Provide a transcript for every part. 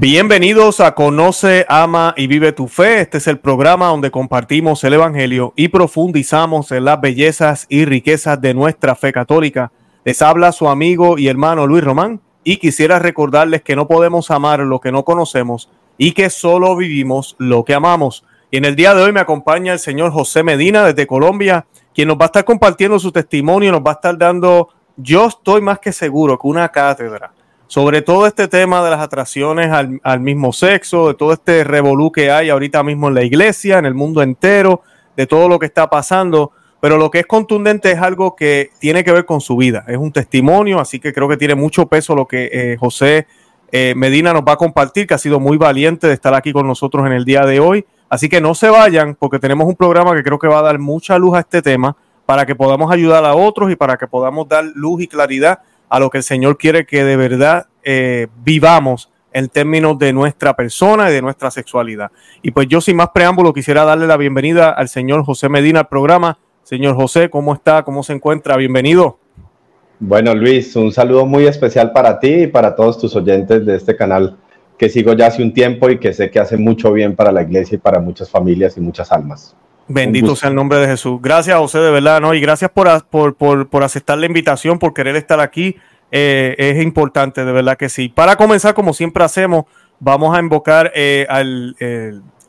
Bienvenidos a Conoce, Ama y Vive tu Fe. Este es el programa donde compartimos el Evangelio y profundizamos en las bellezas y riquezas de nuestra fe católica. Les habla su amigo y hermano Luis Román y quisiera recordarles que no podemos amar lo que no conocemos y que solo vivimos lo que amamos. Y en el día de hoy me acompaña el señor José Medina desde Colombia, quien nos va a estar compartiendo su testimonio, nos va a estar dando, yo estoy más que seguro que una cátedra sobre todo este tema de las atracciones al, mismo sexo, de todo este revolú que hay ahorita mismo en la iglesia, en el mundo entero, de todo lo que está pasando. Pero lo que es contundente es algo que tiene que ver con su vida. Es un testimonio, así que creo que tiene mucho peso lo que eh, José eh, Medina nos va a compartir, que ha sido muy valiente de estar aquí con nosotros en el día de hoy. Así que no se vayan, porque tenemos un programa que creo que va a dar mucha luz a este tema para que podamos ayudar a otros y para que podamos dar luz y claridad a lo que el Señor quiere que de verdad eh, vivamos en términos de nuestra persona y de nuestra sexualidad. Y pues yo sin más preámbulo quisiera darle la bienvenida al señor José Medina al programa. Señor José, ¿cómo está? ¿Cómo se encuentra? Bienvenido. Bueno, Luis, un saludo muy especial para ti y para todos tus oyentes de este canal que sigo ya hace un tiempo y que sé que hace mucho bien para la iglesia y para muchas familias y muchas almas. Bendito sea el nombre de Jesús. Gracias, José, de verdad, ¿no? Y gracias por, por, por, aceptar la invitación, por querer estar aquí. Eh, es importante, de verdad que sí. Para comenzar, como siempre hacemos, vamos a invocar eh, al,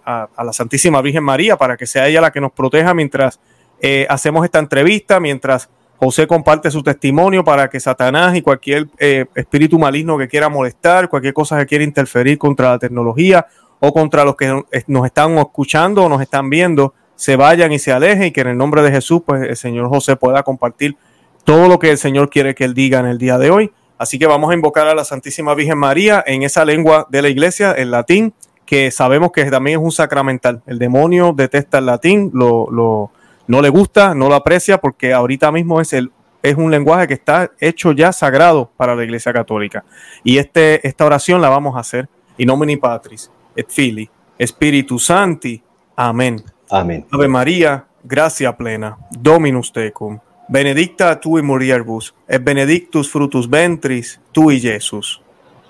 a, la Santísima Virgen María para que sea ella la que nos proteja mientras eh, hacemos esta entrevista, mientras José comparte su testimonio para que Satanás y cualquier espíritu maligno que quiera molestar, cualquier cosa que quiera interferir contra la tecnología o contra los que nos están escuchando o nos están viendo, se vayan y se alejen y que en el nombre de Jesús, pues el Señor José pueda compartir todo lo que el Señor quiere que él diga en el día de hoy. Así que vamos a invocar a la Santísima Virgen María en esa lengua de la iglesia, el latín, que sabemos que también es un sacramental. El demonio detesta el latín, lo, lo, no le gusta, no lo aprecia, porque ahorita mismo es, el, es un lenguaje que está hecho ya sagrado para la iglesia católica. Y este, esta oración la vamos a hacer. In nomine Patris, et Fili, Spiritus Santi. Amén. Amén. Ave María, gracia plena, Dominus tecum, benedicta tu mulieribus, et benedictus frutus ventris tui, Jesús.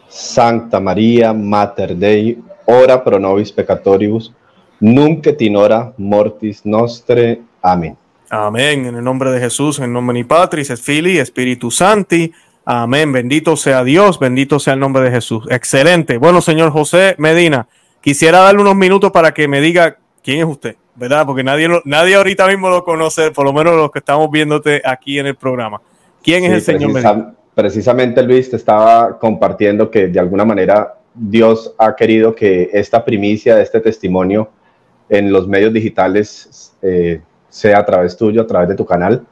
Santa María, Mater Dei, ora pro nobis peccatoribus, nunc et in hora mortis nostre. Amén. Amén. En el nombre de Jesús, en nombre de Patris, et Fili, Espíritu Santi. Amén. Bendito sea Dios, bendito sea el nombre de Jesús. Excelente. Bueno, señor José Medina, quisiera darle unos minutos para que me diga quién es usted. ¿Verdad? Porque nadie, nadie ahorita mismo lo conoce, por lo menos los que estamos viéndote aquí en el programa. ¿Quién es el Señor Medina? Precisamente, Luis, te estaba compartiendo que de alguna manera Dios ha querido que esta primicia, este testimonio en los medios digitales eh, sea a través tuyo, a través de tu canal.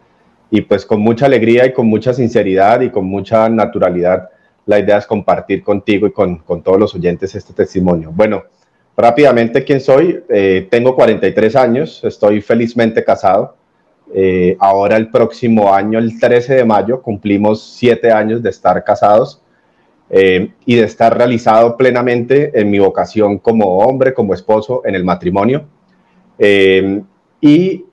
Y pues con mucha alegría y con mucha sinceridad y con mucha naturalidad, la idea es compartir contigo y con, con todos los oyentes este testimonio. Bueno, Rápidamente, ¿quién soy? Eh, tengo 43 años, estoy felizmente casado. Eh, ahora el próximo año, el 13 de mayo, cumplimos siete años de estar casados eh, y de estar realizado plenamente en mi vocación como hombre, como esposo, en el matrimonio. y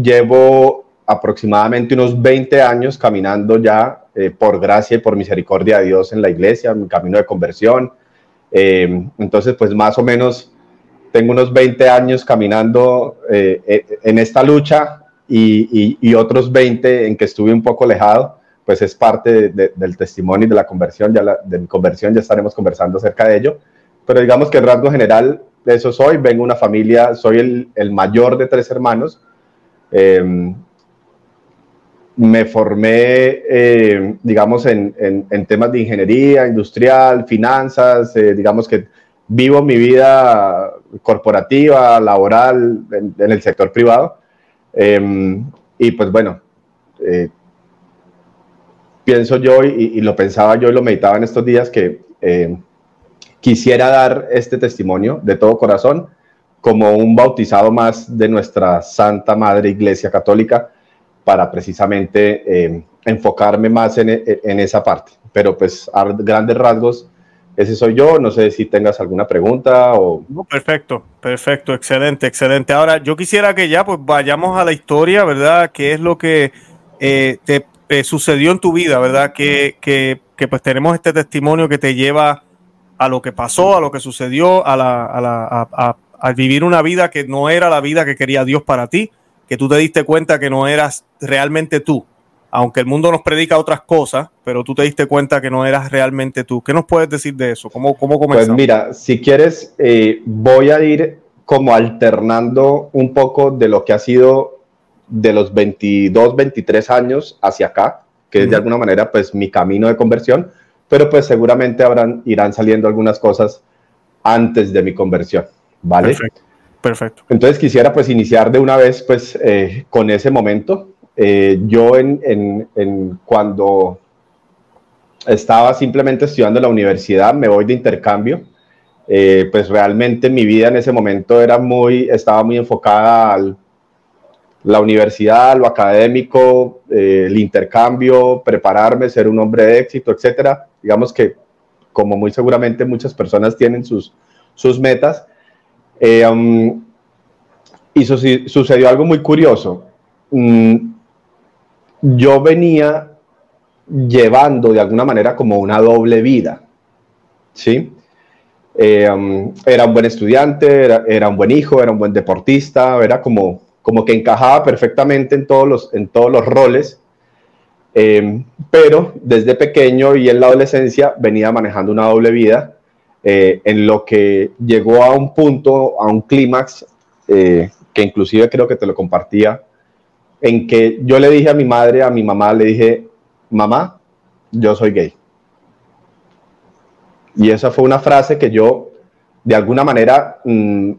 llevo aproximadamente unos 20 años caminando ya por gracia y por misericordia de Dios en la iglesia, en mi camino de conversión, eh, entonces, pues más o menos tengo unos 20 años caminando eh, eh, en esta lucha y, otros 20 en que estuve un poco alejado, pues es parte del testimonio y de la conversión, ya de mi conversión ya estaremos conversando acerca de ello, pero digamos que el rasgo general de eso soy, vengo de una familia, soy el, el mayor de tres hermanos, me formé, eh, digamos, en, temas de ingeniería industrial, finanzas, eh, digamos que vivo mi vida corporativa, laboral, en, el sector privado. Em, y pues bueno, eh, pienso yo y, y, lo pensaba yo y lo meditaba en estos días que quisiera dar este testimonio de todo corazón como un bautizado más de nuestra Santa Madre Iglesia Católica para precisamente eh, enfocarme más en, en, esa parte. Pero pues a grandes rasgos, ese soy yo. No sé si tengas alguna pregunta o... perfecto, perfecto, excelente, excelente. Ahora, yo quisiera que ya pues vayamos a la historia, ¿verdad? ¿Qué es lo que eh, te, sucedió en tu vida, ¿verdad? Que, que, que, pues tenemos este testimonio que te lleva a lo que pasó, a lo que sucedió, a, la, a, la, a, vivir una vida que no era la vida que quería Dios para ti, que tú te diste cuenta que no eras realmente tú, aunque el mundo nos predica otras cosas, pero tú te diste cuenta que no eras realmente tú. ¿Qué nos puedes decir de eso? ¿Cómo, cómo comenzamos? Pues mira, si quieres, eh, voy a ir como alternando un poco de lo que ha sido de los 22, 23 años hacia acá, que es de alguna manera pues mi camino de conversión, pero pues seguramente habrán, irán saliendo algunas cosas antes de mi conversión, ¿vale? Perfecto. Perfecto. Entonces quisiera pues iniciar de una vez pues eh, con ese momento eh, yo en, cuando estaba simplemente estudiando en la universidad, me voy de intercambio, eh, pues realmente mi vida en ese momento era muy, estaba muy enfocada a la universidad, lo académico, el intercambio, prepararme, ser un hombre de éxito, etcétera. Digamos que, como muy seguramente muchas personas tienen sus, sus metas. Um, y sucedió algo muy curioso. Mm, yo venía llevando de alguna manera como una doble vida, ¿sí? Eh, um, era un buen estudiante, era, un buen hijo, era un buen deportista, era como, como que encajaba perfectamente en todos los, en todos los roles, eh, pero desde pequeño y en la adolescencia venía manejando una doble vida, eh, en lo que llegó a un punto, a un clímax, que inclusive creo que te lo compartía en que yo le dije a mi madre, a mi mamá, le dije, mamá, yo soy gay. Y esa fue una frase que yo, de alguna manera, mm,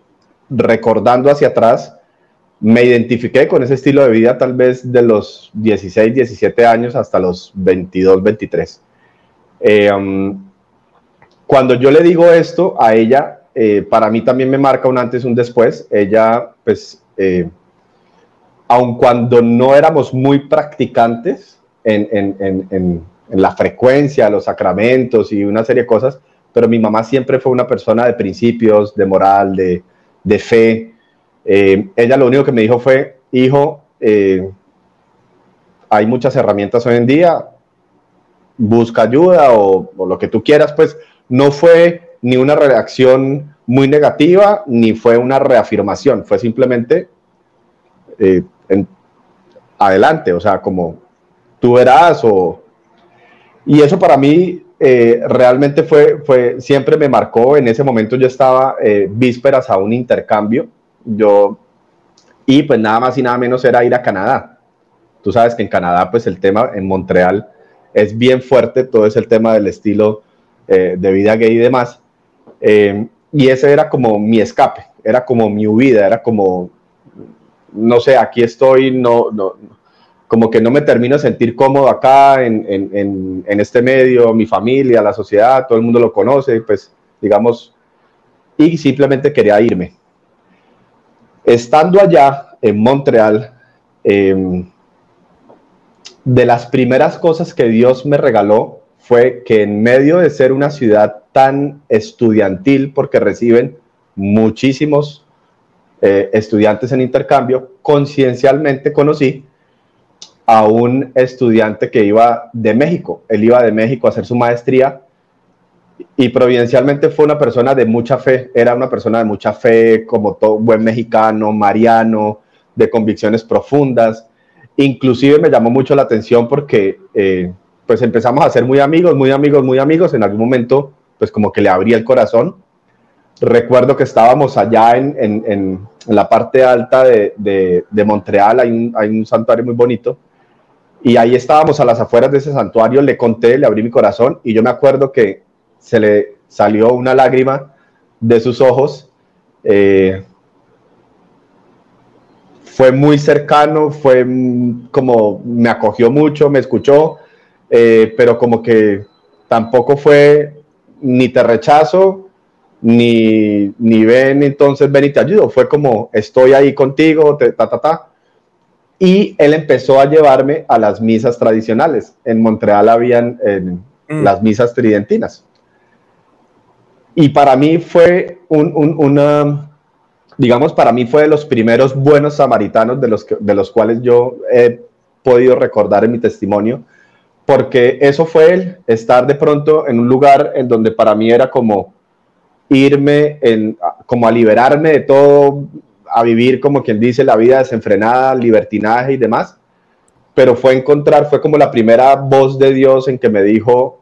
recordando hacia atrás, me identifiqué con ese estilo de vida tal vez de los 16, 17 años hasta los 22, 23. Eh, um, cuando yo le digo esto a ella, eh, para mí también me marca un antes, un después. Ella, pues, eh, aun cuando no éramos muy practicantes en, la frecuencia, los sacramentos y una serie de cosas, pero mi mamá siempre fue una persona de principios, de moral, de, fe. Eh, ella lo único que me dijo fue, hijo, eh, hay muchas herramientas hoy en día, busca ayuda o, lo que tú quieras, pues no fue ni una reacción muy negativa, ni fue una reafirmación, fue simplemente eh, adelante, o sea, como tú verás o... Y eso para mí eh, realmente fue, fue, siempre me marcó, en ese momento yo estaba eh, vísperas a un intercambio, yo, y pues nada más y nada menos era ir a Canadá. Tú sabes que en Canadá, pues el tema en Montreal es bien fuerte, todo es el tema del estilo eh, de vida gay y demás. y ese era como mi escape, era como mi huida, era como no sé, aquí estoy, no, no, como que no me termino de sentir cómodo acá en, en, en, este medio, mi familia, la sociedad, todo el mundo lo conoce, pues digamos, y simplemente quería irme. Estando allá en Montreal, em, de las primeras cosas que Dios me regaló fue que en medio de ser una ciudad tan estudiantil, porque reciben muchísimos eh, estudiantes en intercambio, conciencialmente conocí a un estudiante que iba de México. Él iba de México a hacer su maestría y providencialmente fue una persona de mucha fe, era una persona de mucha fe, como todo buen mexicano, mariano, de convicciones profundas. Inclusive me llamó mucho la atención porque eh, pues empezamos a ser muy amigos, muy amigos, muy amigos. En algún momento pues como que le abría el corazón. Recuerdo que estábamos allá en, en, en la parte alta de, de, Montreal hay un, hay un, santuario muy bonito. Y ahí estábamos a las afueras de ese santuario, le conté, le abrí mi corazón y yo me acuerdo que se le salió una lágrima de sus ojos. Eh, fue muy cercano, fue como me acogió mucho, me escuchó, eh, pero como que tampoco fue ni te rechazo, ni, ni ven, entonces ven y te ayudo. Fue como, estoy ahí contigo, ta, ta, ta. Y él empezó a llevarme a las misas tradicionales. En Montreal habían mm. las misas tridentinas. Y para mí fue un, una, digamos, para mí fue de los primeros buenos samaritanos de los, de los cuales yo he podido recordar en mi testimonio, porque eso fue él, estar de pronto en un lugar en donde para mí era como, irme en, como a liberarme de todo, a vivir como quien dice la vida desenfrenada, libertinaje y demás. Pero fue encontrar, fue como la primera voz de Dios en que me dijo,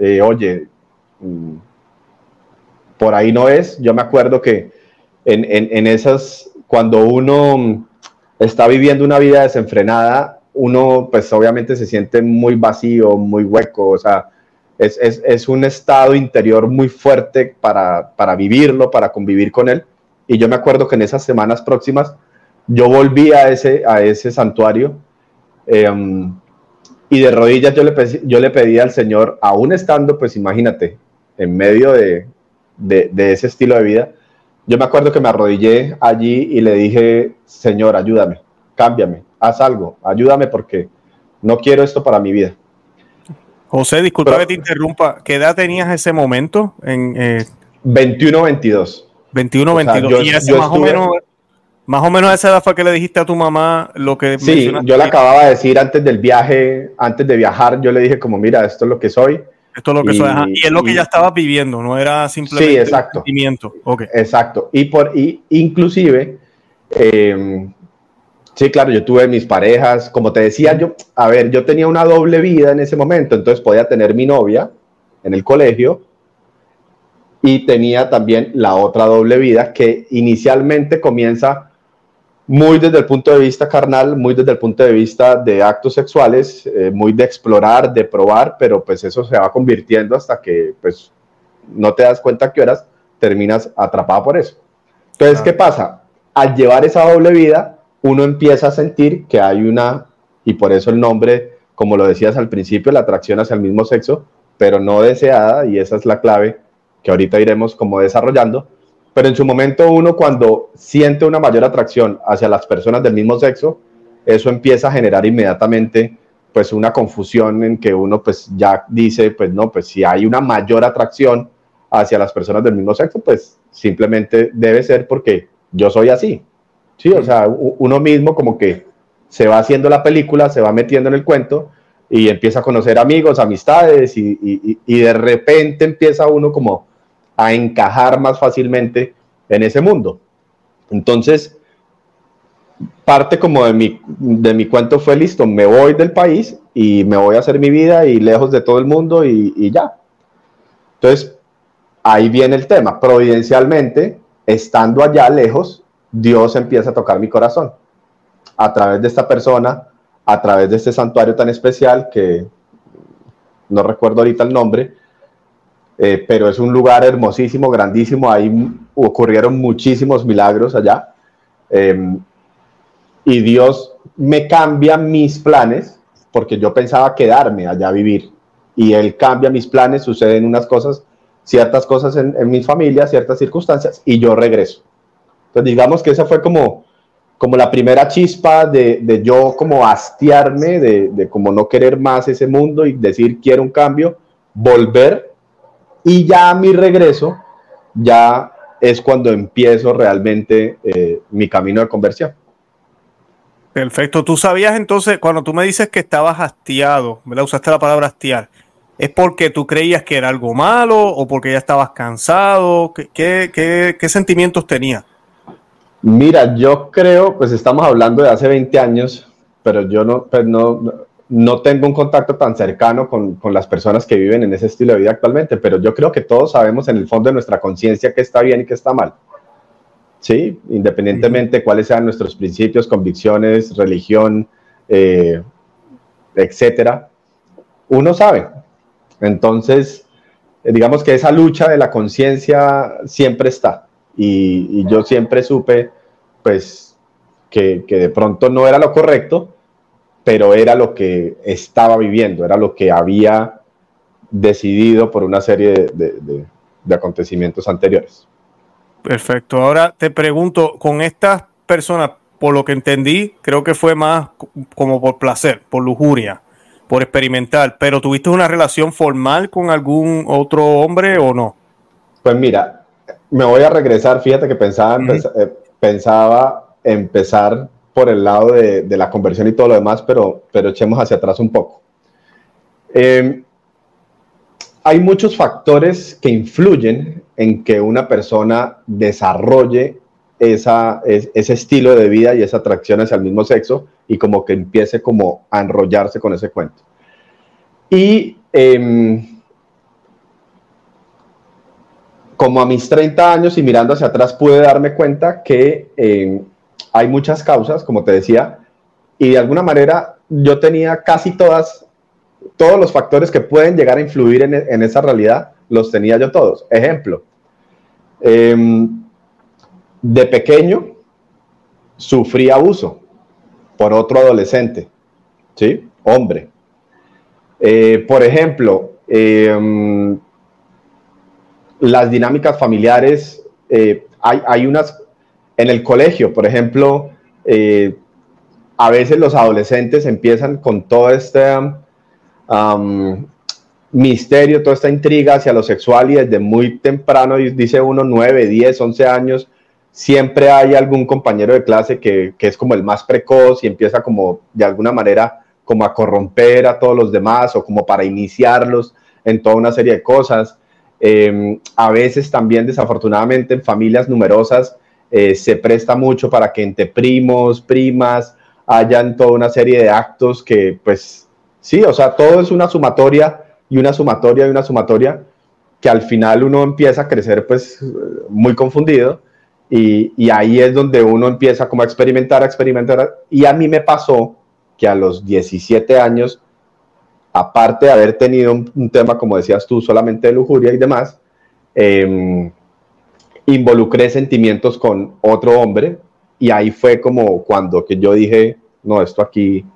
eh, oye, mm, por ahí no es. Yo me acuerdo que en, en, esas, cuando uno está viviendo una vida desenfrenada, uno pues obviamente se siente muy vacío, muy hueco, o sea, es, es, es un estado interior muy fuerte para, para, vivirlo, para convivir con él. Y yo me acuerdo que en esas semanas próximas yo volví a ese, a ese santuario em, y de rodillas yo le, yo le pedí al Señor, aún estando, pues imagínate, en medio de, de, de ese estilo de vida, yo me acuerdo que me arrodillé allí y le dije, Señor, ayúdame, cámbiame, haz algo, ayúdame porque no quiero esto para mi vida. José, disculpa que te interrumpa, ¿qué edad tenías ese momento? En, 21, 22. 21, 22. y ese más o menos más o menos a esa edad fue que le dijiste a tu mamá lo que... Sí, yo le acababa de decir antes del viaje, antes de viajar, yo le dije como, mira, esto es lo que soy. Esto es lo que soy. Y es lo que ya estabas viviendo, no era simplemente sí, exacto. un sentimiento. Okay. Exacto. Y, por, y inclusive, eh, sí, claro, yo tuve mis parejas, como te decía, yo, a ver, yo tenía una doble vida en ese momento, entonces podía tener mi novia en el colegio, y tenía también la otra doble vida que inicialmente comienza muy desde el punto de vista carnal, muy desde el punto de vista de actos sexuales, eh, muy de explorar, de probar, pero pues eso se va convirtiendo hasta que pues no te das cuenta que horas terminas atrapado por eso. Entonces, ¿qué pasa? Al llevar esa doble vida, uno empieza a sentir que hay una, y por eso el nombre, como lo decías al principio, la atracción hacia el mismo sexo, pero no deseada, y esa es la clave que ahorita iremos como desarrollando, pero en su momento uno cuando siente una mayor atracción hacia las personas del mismo sexo, eso empieza a generar inmediatamente pues una confusión en que uno pues ya dice, pues no, pues si hay una mayor atracción hacia las personas del mismo sexo, pues simplemente debe ser porque yo soy así. Sí, o sea, uno mismo como que se va haciendo la película, se va metiendo en el cuento y empieza a conocer amigos, amistades y, y, y de repente empieza uno como a encajar más fácilmente en ese mundo. Entonces, parte como de mi, de mi cuento fue listo, me voy del país y me voy a hacer mi vida y lejos de todo el mundo y, ya. Entonces, ahí viene el tema. Providencialmente, estando allá lejos, Dios empieza a tocar mi corazón a través de esta persona, a través de este santuario tan especial que no recuerdo ahorita el nombre, eh, pero es un lugar hermosísimo, grandísimo, ahí ocurrieron muchísimos milagros allá. Em, y Dios me cambia mis planes, porque yo pensaba quedarme allá a vivir, y Él cambia mis planes, suceden unas cosas, ciertas cosas en, mi familia, ciertas circunstancias, y yo regreso. Entonces digamos que esa fue como, como la primera chispa de, de yo como hastiarme, de, de como no querer más ese mundo y decir quiero un cambio, volver y ya a mi regreso, ya es cuando empiezo realmente eh, mi camino de conversión. Perfecto. Tú sabías entonces, cuando tú me dices que estabas hastiado, ¿verdad? Usaste la palabra hastiar. ¿Es porque tú creías que era algo malo o porque ya estabas cansado? ¿Qué, qué sentimientos tenías? Mira, yo creo, pues estamos hablando de hace 20 años, pero yo no, pues no, no tengo un contacto tan cercano con, las personas que viven en ese estilo de vida actualmente, pero yo creo que todos sabemos en el fondo de nuestra conciencia qué está bien y qué está mal. Sí, independientemente de cuáles sean nuestros principios, convicciones, religión, eh, etcétera, uno sabe. Entonces, digamos que esa lucha de la conciencia siempre está. Y, yo siempre supe, pues, que, que de pronto no era lo correcto, pero era lo que estaba viviendo, era lo que había decidido por una serie de, acontecimientos anteriores. Perfecto. Ahora te pregunto, con estas personas, por lo que entendí, creo que fue más como por placer, por lujuria, por experimentar, pero ¿tuviste una relación formal con algún otro hombre o no? Pues mira, me voy a regresar, fíjate que pensaba, eh, pensaba empezar por el lado de, la conversión y todo lo demás, pero, pero echemos hacia atrás un poco. Em, hay muchos factores que influyen en que una persona desarrolle esa, ese estilo de vida y esa atracción hacia el mismo sexo y como que empiece como a enrollarse con ese cuento. Y em, como a mis 30 años y mirando hacia atrás pude darme cuenta que em, hay muchas causas, como te decía, y de alguna manera yo tenía casi todas, todos los factores que pueden llegar a influir en, esa realidad, los tenía yo todos. Ejemplo, em, de pequeño sufrí abuso por otro adolescente, ¿sí? Hombre. Eh, por ejemplo, em, las dinámicas familiares, eh, hay, hay, unas, en el colegio, por ejemplo, eh, a veces los adolescentes empiezan con todo este misterio, toda esta intriga hacia lo sexual y desde muy temprano, dice uno, 9, 10, 11 años, siempre hay algún compañero de clase que, es como el más precoz y empieza como de alguna manera como a corromper a todos los demás o como para iniciarlos en toda una serie de cosas. Em, a veces también desafortunadamente en familias numerosas eh, se presta mucho para que entre primos, primas, hayan toda una serie de actos que pues sí, o sea, todo es una sumatoria y una sumatoria y una sumatoria que al final uno empieza a crecer pues muy confundido y, ahí es donde uno empieza como a experimentar, experimentar. Y a mí me pasó que a los 17 años, aparte de haber tenido un, tema, como decías tú, solamente de lujuria y demás, em, involucré sentimientos con otro hombre y ahí fue como cuando que yo dije, no, esto aquí,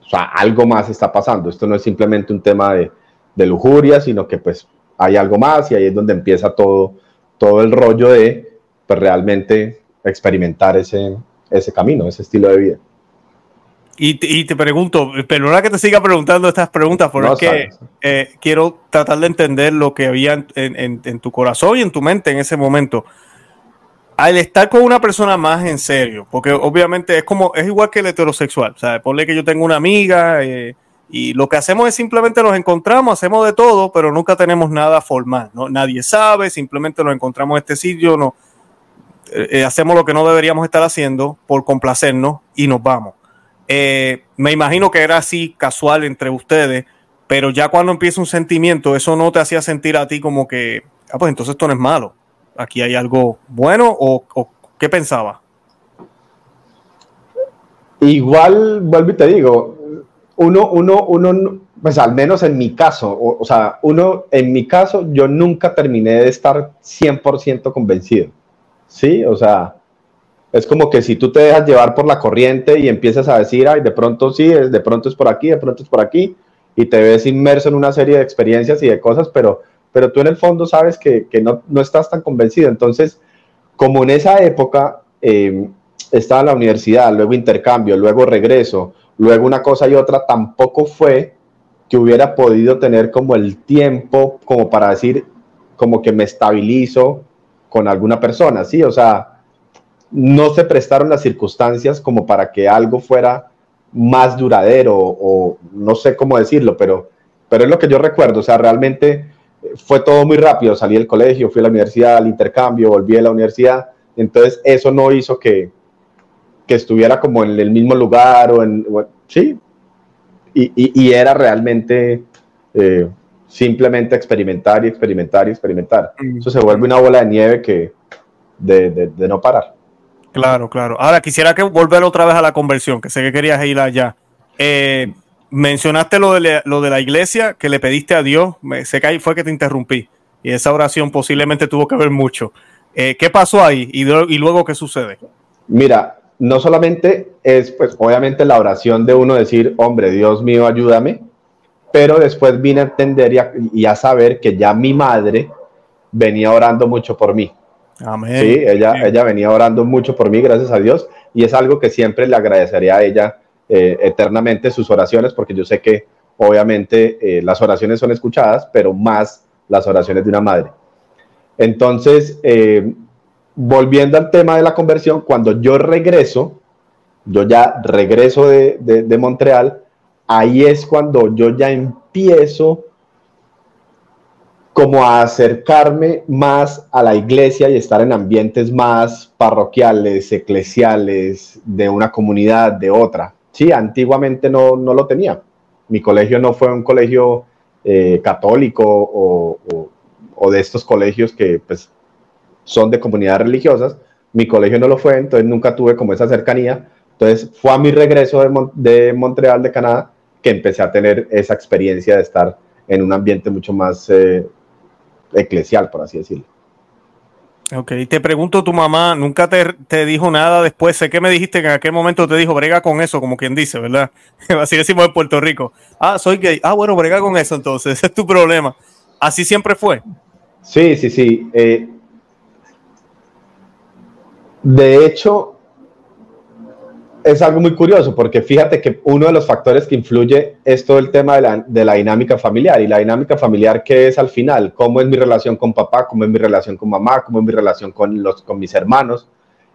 o sea, algo más está pasando, esto no es simplemente un tema de, de lujuria, sino que pues hay algo más y ahí es donde empieza todo, todo el rollo de pues, realmente experimentar ese, ese camino, ese estilo de vida. Y, y te pregunto, perdona que te siga preguntando estas preguntas, porque eh, quiero tratar de entender lo que había en, en, en, tu corazón y en tu mente en ese momento. Al estar con una persona más en serio, porque obviamente es como, es igual que el heterosexual, o sea, ponle que yo tengo una amiga eh, y lo que hacemos es simplemente nos encontramos, hacemos de todo, pero nunca tenemos nada formal, ¿no? Nadie sabe, simplemente nos encontramos en este sitio, no, eh, eh, hacemos lo que no deberíamos estar haciendo por complacernos y nos vamos. Eh, me imagino que era así casual entre ustedes, pero ya cuando empieza un sentimiento, eso no te hacía sentir a ti como que, ah, pues entonces esto no es malo. Aquí hay algo bueno o, qué pensaba. Igual, vuelvo y te digo, uno, uno, uno, pues al menos en mi caso, o, o sea, uno, en mi caso, yo nunca terminé de estar 100% convencido. ¿sí? O sea, es como que si tú te dejas llevar por la corriente y empiezas a decir, ay, de pronto sí, de pronto es por aquí, de pronto es por aquí, y te ves inmerso en una serie de experiencias y de cosas, pero, pero tú en el fondo sabes que, no, estás tan convencido. Entonces, como en esa época em, estaba en la universidad, luego intercambio, luego regreso, luego una cosa y otra, tampoco fue que hubiera podido tener como el tiempo como para decir, como que me estabilizo, con alguna persona, ¿sí? O sea, no se prestaron las circunstancias como para que algo fuera más duradero o no sé cómo decirlo, pero, pero es lo que yo recuerdo, o sea, realmente fue todo muy rápido, salí del colegio, fui a la universidad, al intercambio, volví a la universidad, entonces eso no hizo que, que estuviera como en el mismo lugar o en, sí, y, y, era realmente eh, simplemente experimentar y experimentar y experimentar. Mm. Eso se vuelve una bola de nieve que de, de, no parar. Claro, claro. Ahora quisiera que volver otra vez a la conversión, que sé que querías ir allá. Eh, mencionaste lo de, lo de la iglesia que le pediste a Dios. Me, sé que ahí fue que te interrumpí. Y esa oración posiblemente tuvo que ver mucho. Eh, ¿Qué pasó ahí y luego qué sucede? Mira, no solamente es, pues, obviamente la oración de uno decir, hombre, Dios mío, ayúdame, pero después vine a entender y a, saber que ya mi madre venía orando mucho por mí. Amén. Sí, ella, ella venía orando mucho por mí, gracias a Dios, y es algo que siempre le agradecería a ella eh, eternamente sus oraciones, porque yo sé que obviamente eh, las oraciones son escuchadas, pero más las oraciones de una madre. Entonces, eh, volviendo al tema de la conversión, cuando yo regreso, yo ya regreso de, de, de Montreal, ahí es cuando yo ya empiezo como acercarme más a la iglesia y estar en ambientes más parroquiales, eclesiales, de una comunidad, de otra. Sí, antiguamente no, no lo tenía. Mi colegio no fue un colegio eh, católico o, o, de estos colegios que pues, son de comunidades religiosas. Mi colegio no lo fue, entonces nunca tuve como esa cercanía. Entonces fue a mi regreso de, de Montreal, de Canadá, que empecé a tener esa experiencia de estar en un ambiente mucho más eh, eclesial, por así decirlo. Ok, te pregunto, tu mamá nunca te, dijo nada después. Sé que me dijiste que en aquel momento te dijo, brega con eso, como quien dice, ¿verdad? Así decimos en Puerto Rico. Ah, soy gay. Ah, bueno, brega con eso entonces, ese es tu problema. ¿Así siempre fue? Sí, sí, sí. Eh, de hecho, es algo muy curioso porque fíjate que uno de los factores que influye es todo el tema de la, dinámica familiar y la dinámica familiar que es al final, cómo es mi relación con papá, cómo es mi relación con mamá, cómo es mi relación con, los, con mis hermanos.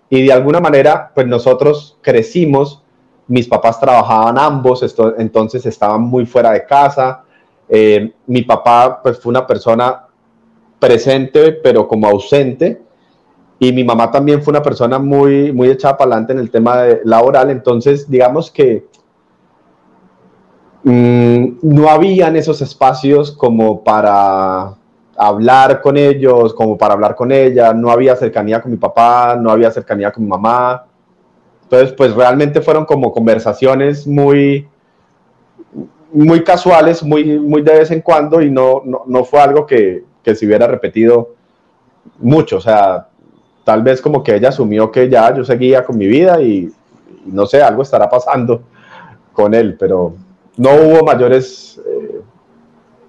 Y de alguna manera, pues nosotros crecimos, mis papás trabajaban ambos, entonces estaban muy fuera de casa. Eh, mi papá pues fue una persona presente, pero como ausente y mi mamá también fue una persona muy, muy echada para adelante en el tema laboral, entonces digamos que mm, no habían esos espacios como para hablar con ellos, como para hablar con ella, no había cercanía con mi papá, no había cercanía con mi mamá. Entonces, pues realmente fueron como conversaciones muy, muy casuales, muy, muy de vez en cuando y no, no, no fue algo que, que se hubiera repetido mucho. O sea, tal vez como que ella asumió que ya yo seguía con mi vida y, no sé, algo estará pasando con él, pero no hubo mayores, eh,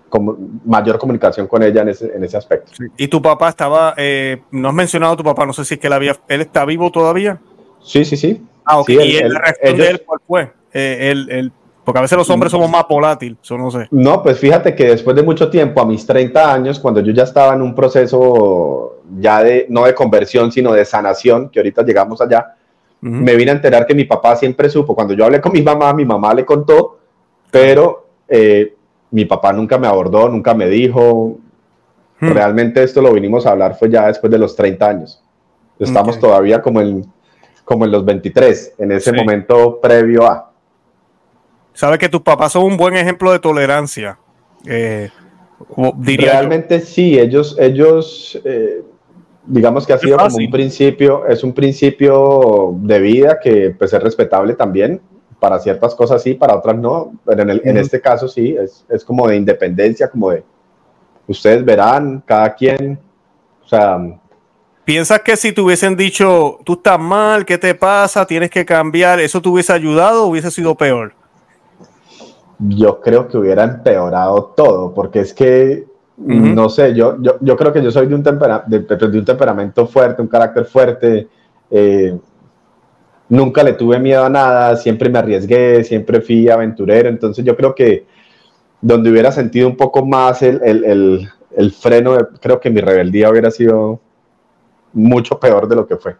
como, mayor comunicación con ella en ese, en ese aspecto. ¿Y tu papá estaba, eh, no has mencionado a tu papá, no sé si es que él, había, él está vivo todavía? Sí, sí, sí. Ah, ok. ¿Y el, resto de él cuál fue? Eh, él, porque a veces los hombres somos más volátiles, eso no sé. No, pues fíjate que después de mucho tiempo, a mis 30 años, cuando yo ya estaba en un proceso ya de, no de conversión, sino de sanación, que ahorita llegamos allá, me vine a enterar que mi papá siempre supo. Cuando yo hablé con mi mamá, mi mamá le contó, pero eh, mi papá nunca me abordó, nunca me dijo. Hmm. Realmente esto lo vinimos a hablar fue ya después de los 30 años. Estamos todavía como en, como en los 23, en ese momento previo a sabes que tus papás son un buen ejemplo de tolerancia. Eh, Realmente sí, ellos, ellos eh, digamos que ha sido como un principio, es un principio de vida que pues es respetable también. Para ciertas cosas sí, para otras no, pero en, en este caso sí, es, es, como de independencia, como de ustedes verán, cada quien, o sea... ¿Piensas que si te hubiesen dicho, tú estás mal, qué te pasa, tienes que cambiar, eso te hubiese ayudado o hubiese sido peor? yo creo que hubiera empeorado todo, porque es que, no sé, yo, yo, yo, creo que yo soy de un, de, un temperamento fuerte, un carácter fuerte, eh, nunca le tuve miedo a nada, siempre me arriesgué, siempre fui aventurero, entonces yo creo que donde hubiera sentido un poco más el, el, el freno, creo que mi rebeldía hubiera sido mucho peor de lo que fue.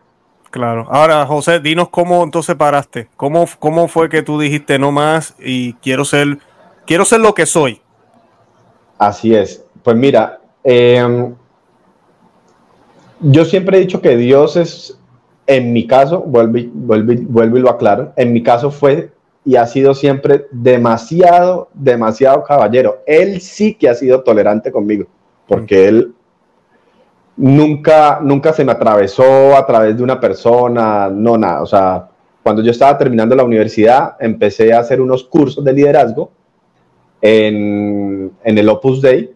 Claro. Ahora, José, dinos cómo entonces paraste. ¿Cómo, cómo fue que tú dijiste no más y quiero ser, quiero ser lo que soy? Así es. Pues mira, em, yo siempre he dicho que Dios es, en mi caso, vuelvo, vuelvo y lo aclaro, en mi caso fue y ha sido siempre demasiado, demasiado caballero. Él sí que ha sido tolerante conmigo, porque él nunca, nunca se me atravesó a través de una persona, no nada. O sea, cuando yo estaba terminando la universidad, empecé a hacer unos cursos de liderazgo en, el Opus Dei.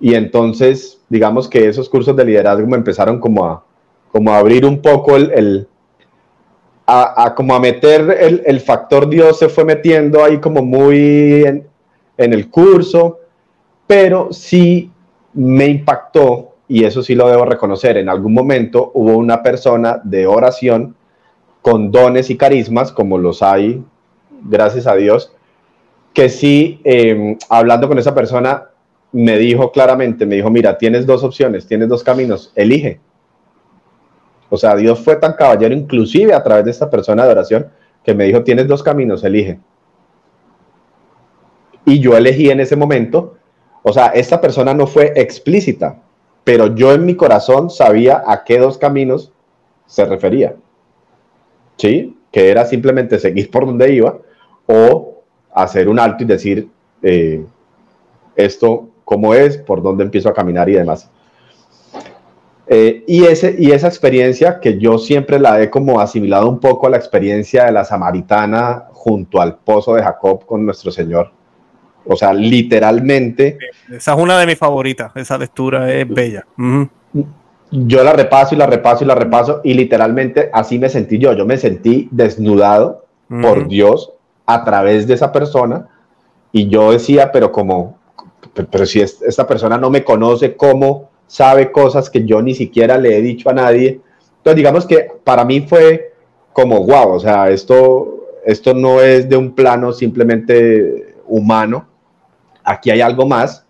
Y entonces, digamos que esos cursos de liderazgo me empezaron como a, como a abrir un poco el, a, como a meter el, factor Dios se fue metiendo ahí como muy en, en el curso, pero sí me impactó y eso sí lo debo reconocer, en algún momento hubo una persona de oración con dones y carismas, como los hay, gracias a Dios, que sí, em, hablando con esa persona, me dijo claramente, me dijo, mira, tienes dos opciones, tienes dos caminos, elige. O sea, Dios fue tan caballero, inclusive a través de esta persona de oración, que me dijo, tienes dos caminos, elige. Y yo elegí en ese momento O sea, esta persona no fue explícita, pero yo en mi corazón sabía a qué dos caminos se refería. ¿Sí? Que era simplemente seguir por donde iba o hacer un alto y decir eh, esto cómo es, por dónde empiezo a caminar y demás. Eh, y, ese, y esa experiencia que yo siempre la he como asimilado un poco a la experiencia de la samaritana junto al pozo de Jacob con nuestro Señor. O sea, literalmente. Esa es una de mis favoritas, esa lectura es bella. Yo la repaso y la repaso y la repaso y literalmente así me sentí yo. Yo me sentí desnudado por Dios a través de esa persona y yo decía, pero como, pero si esta persona no me conoce, ¿cómo sabe cosas que yo ni siquiera le he dicho a nadie? Entonces, digamos que para mí fue como, wow, o sea, esto, esto no es de un plano simplemente humano, aquí hay algo más,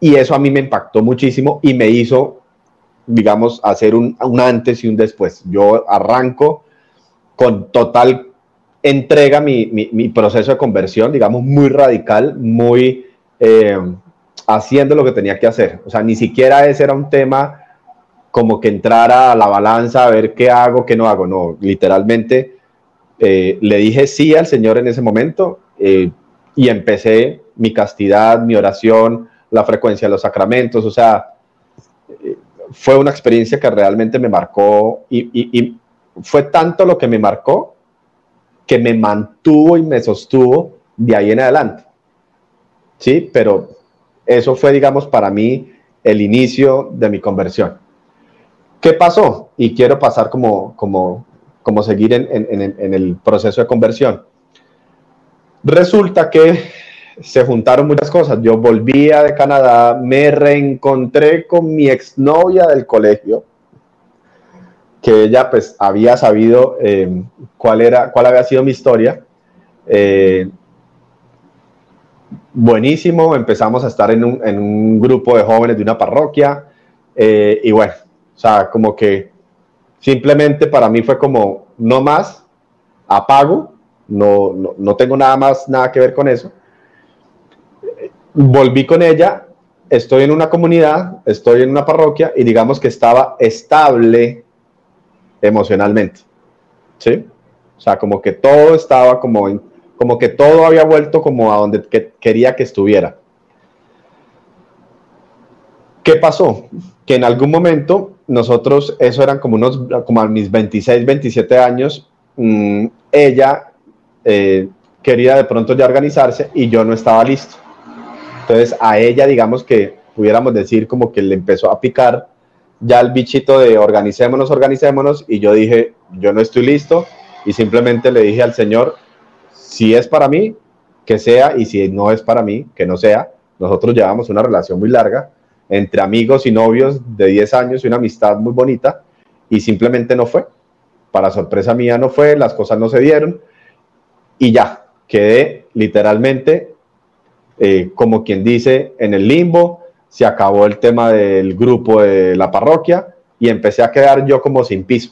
y eso a mí me impactó muchísimo y me hizo, digamos, hacer un, un antes y un después. Yo arranco con total entrega mi, mi, proceso de conversión, digamos, muy radical, muy eh, haciendo lo que tenía que hacer. O sea, ni siquiera ese era un tema como que entrara a la balanza a ver qué hago, qué no hago. No, literalmente eh, le dije sí al Señor en ese momento eh, y empecé mi castidad, mi oración, la frecuencia de los sacramentos. O sea, fue una experiencia que realmente me marcó y fue tanto lo que me marcó que me mantuvo y me sostuvo de ahí en adelante. Sí, pero eso fue, digamos, para mí el inicio de mi conversión. ¿Qué pasó? Y quiero pasar como, como, como seguir en, en el proceso de conversión. Resulta que se juntaron muchas cosas. Yo volvía de Canadá, me reencontré con mi exnovia del colegio, que ella pues había sabido eh, cuál, era, cuál había sido mi historia. Eh, buenísimo, empezamos a estar en un, en un, grupo de jóvenes de una parroquia eh, y bueno, o sea, como que simplemente para mí fue como, no más, apago, no, no, no tengo nada más, nada que ver con eso. Volví con ella, estoy en una comunidad, estoy en una parroquia y digamos que estaba estable emocionalmente. ¿Sí? O sea, como que todo estaba como, como que todo había vuelto como a donde quería que estuviera. ¿Qué pasó? Que en algún momento nosotros, eso eran como unos, como a mis 26, 27 años, mm, ella eh, quería de pronto ya organizarse y yo no estaba listo. Entonces a ella, digamos que pudiéramos decir como que le empezó a picar ya el bichito de organicémonos, organicémonos, y yo dije, yo no estoy listo, y simplemente le dije al Señor, si es para mí, que sea, y si no es para mí, que no sea. Nosotros llevamos una relación muy larga entre amigos y novios de 10 años y una amistad muy bonita, y simplemente no fue. Para sorpresa mía no fue, las cosas no se dieron, y ya, quedé literalmente, eh, como quien dice, en el limbo, se acabó el tema del grupo de la parroquia y empecé a quedar yo como sin piso.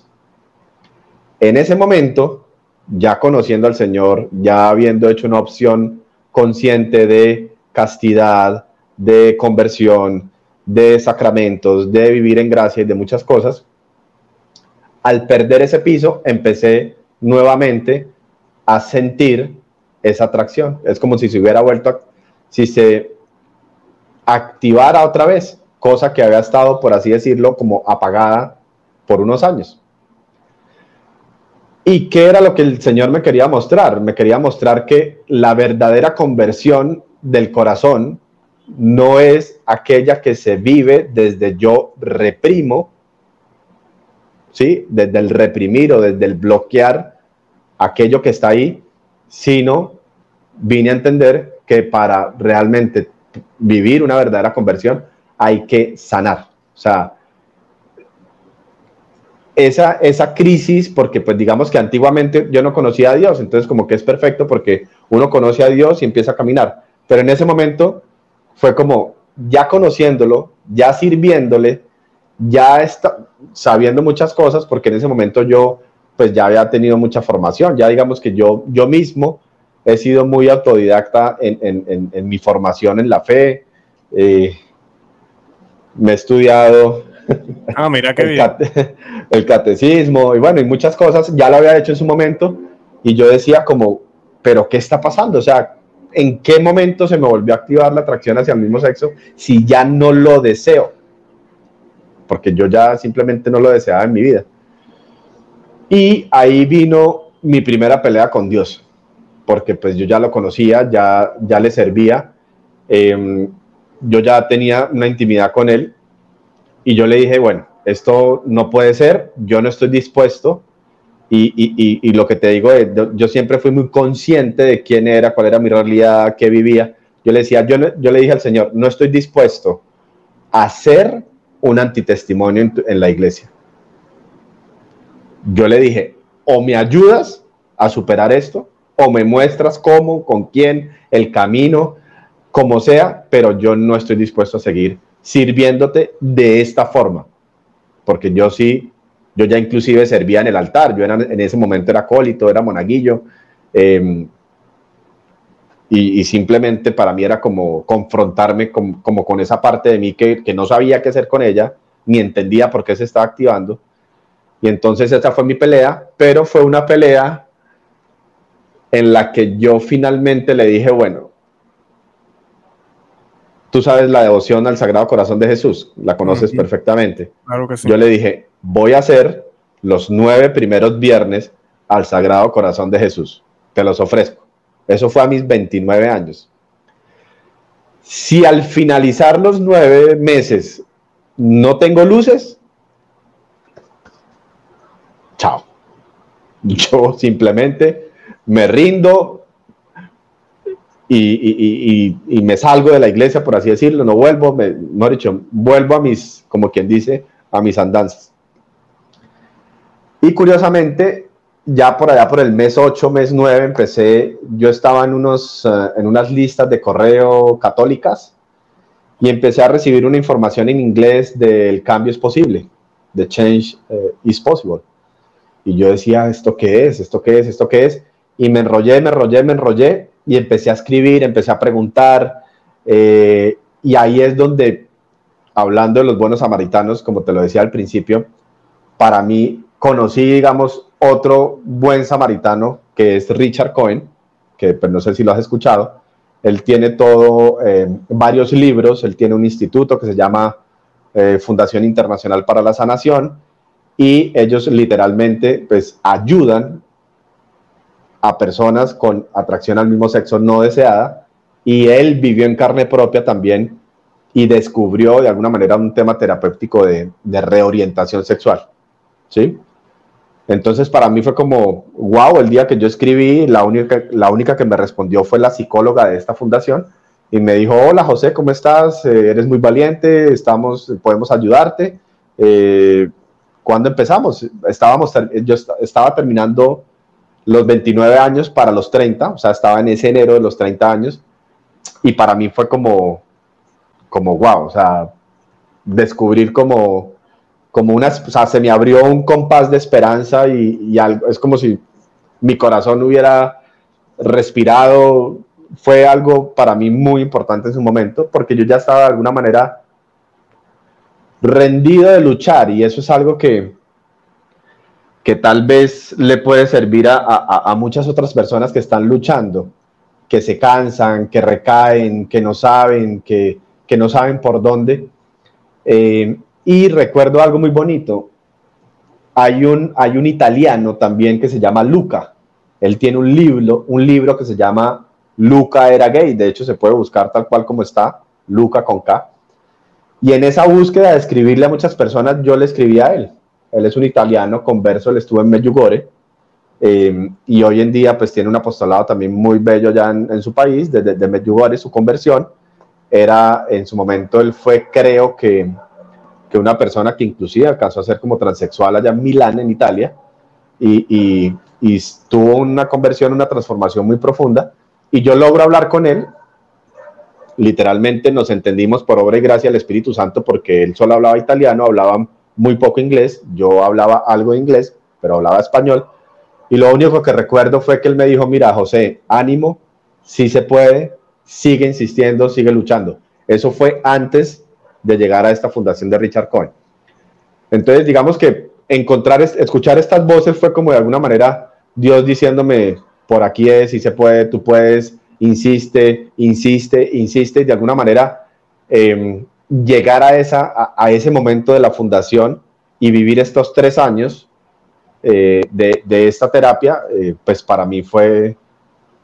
En ese momento, ya conociendo al Señor, ya habiendo hecho una opción consciente de castidad, de conversión, de sacramentos, de vivir en gracia y de muchas cosas, al perder ese piso, empecé nuevamente a sentir esa atracción. Es como si se hubiera vuelto, a, si se activara otra vez, cosa que había estado, por así decirlo, como apagada por unos años. ¿Y qué era lo que el Señor me quería mostrar? Me quería mostrar que la verdadera conversión del corazón no es aquella que se vive desde yo reprimo, ¿sí? Desde el reprimir o desde el bloquear aquello que está ahí, sino vine a entender que para realmente vivir una verdadera conversión, hay que sanar. O sea, esa, esa crisis, porque pues digamos que antiguamente yo no conocía a Dios, entonces como que es perfecto porque uno conoce a Dios y empieza a caminar. Pero en ese momento fue como ya conociéndolo, ya sirviéndole, ya está, sabiendo muchas cosas, porque en ese momento yo pues ya había tenido mucha formación, ya digamos que yo, yo mismo he sido muy autodidacta en, mi formación en la fe, Eh, me he estudiado ah, mira qué bien. El catecismo y bueno, y muchas cosas, ya lo había hecho en su momento y yo decía como, pero ¿qué está pasando? O sea, ¿en qué momento se me volvió a activar la atracción hacia el mismo sexo si ya no lo deseo? Porque yo ya simplemente no lo deseaba en mi vida. Y ahí vino mi primera pelea con Dios, porque pues yo ya lo conocía, ya, ya le servía, em, yo ya tenía una intimidad con él y yo le dije, bueno, esto no puede ser, yo no estoy dispuesto. Y, y, y, lo que te digo, es, yo, siempre fui muy consciente de quién era, cuál era mi realidad, qué vivía. Yo le decía, yo, le dije al Señor, no estoy dispuesto a ser un antitestimonio en, en la iglesia. Yo le dije, o me ayudas a superar esto, o me muestras cómo, con quién, el camino, como sea, pero yo no estoy dispuesto a seguir sirviéndote de esta forma. Porque yo sí, yo ya inclusive servía en el altar, yo era, en ese momento era acólito, era monaguillo, em, y, simplemente para mí era como confrontarme como con esa parte de mí que, que, no sabía qué hacer con ella, ni entendía por qué se estaba activando. Y entonces esa fue mi pelea, pero fue una pelea en la que yo finalmente le dije, bueno, tú sabes la devoción al Sagrado Corazón de Jesús, la conoces perfectamente. Claro que sí. Yo le dije, voy a hacer los nueve primeros viernes al Sagrado Corazón de Jesús. Te los ofrezco. Eso fue a mis 29 años. Si al finalizar los nueve meses no tengo luces, chao. Yo simplemente me rindo, y, me salgo de la iglesia, por así decirlo, no vuelvo, me, no dicho, vuelvo a mis, como quien dice, a mis andanzas. Y curiosamente, ya por allá por el mes 8, mes 9, empecé, yo estaba en, unos, eh, en unas listas de correo católicas y empecé a recibir una información en inglés del cambio es posible, de change eh, is possible. Y yo decía, ¿esto qué es? ¿Esto qué es? ¿Esto qué es? Y me enrollé, me enrollé, me enrollé y empecé a escribir, empecé a preguntar, eh, y ahí es donde, hablando de los buenos samaritanos, como te lo decía al principio, para mí conocí, digamos, otro buen samaritano que es Richard Cohen, que pues, no sé si lo has escuchado. Él tiene todo, eh, varios libros, él tiene un instituto que se llama eh, Fundación Internacional para la Sanación y ellos literalmente pues ayudan a personas con atracción al mismo sexo no deseada y él vivió en carne propia también y descubrió de alguna manera un tema terapéutico de, reorientación sexual. ¿Sí? Entonces para mí fue como, wow, el día que yo escribí, la única, la única que me respondió fue la psicóloga de esta fundación y me dijo, hola José, ¿cómo estás? Eh, eres muy valiente, estamos, podemos ayudarte. Eh, ¿Cuándo empezamos? Estábamos, yo estaba terminando los 29 años para los 30, o sea, estaba en ese enero de los 30 años, y para mí fue como, como wow, o sea, descubrir como, como una, o sea, se me abrió un compás de esperanza y, algo, es como si mi corazón hubiera respirado, fue algo para mí muy importante en su momento, porque yo ya estaba de alguna manera rendido de luchar, y eso es algo que, que tal vez le puede servir a, muchas otras personas que están luchando, que se cansan, que recaen, que no saben, que, no saben por dónde. Eh, y recuerdo algo muy bonito. Hay un, hay un italiano también que se llama Luca. Él tiene un libro, un libro que se llama Luca era gay. De hecho, se puede buscar tal cual como está, Luca con K. Y en esa búsqueda de escribirle a muchas personas, yo le escribí a él. Él es un italiano converso, él estuvo en Medjugorje eh, y hoy en día pues tiene un apostolado también muy bello ya en, su país, desde de, Medjugorje, su conversión. Era, en su momento, él fue creo que, que una persona que inclusive alcanzó a ser como transexual allá en Milán, en Italia, y, y, y tuvo una conversión, una transformación muy profunda. Y yo logro hablar con él literalmente nos entendimos por obra y gracia del Espíritu Santo porque él solo hablaba italiano, hablaba muy poco inglés, yo hablaba algo de inglés, pero hablaba español. Y lo único que recuerdo fue que él me dijo, mira, José, ánimo, sí se puede, sigue insistiendo, sigue luchando. Eso fue antes de llegar a esta fundación de Richard Cohen. Entonces, digamos que encontrar, escuchar estas voces fue como de alguna manera Dios diciéndome, por aquí es, si se puede, tú puedes, insiste, insiste, insiste, de alguna manera em, llegar a, esa, a, ese momento de la fundación y vivir estos tres años eh, de, de, esta terapia, eh, pues para mí fue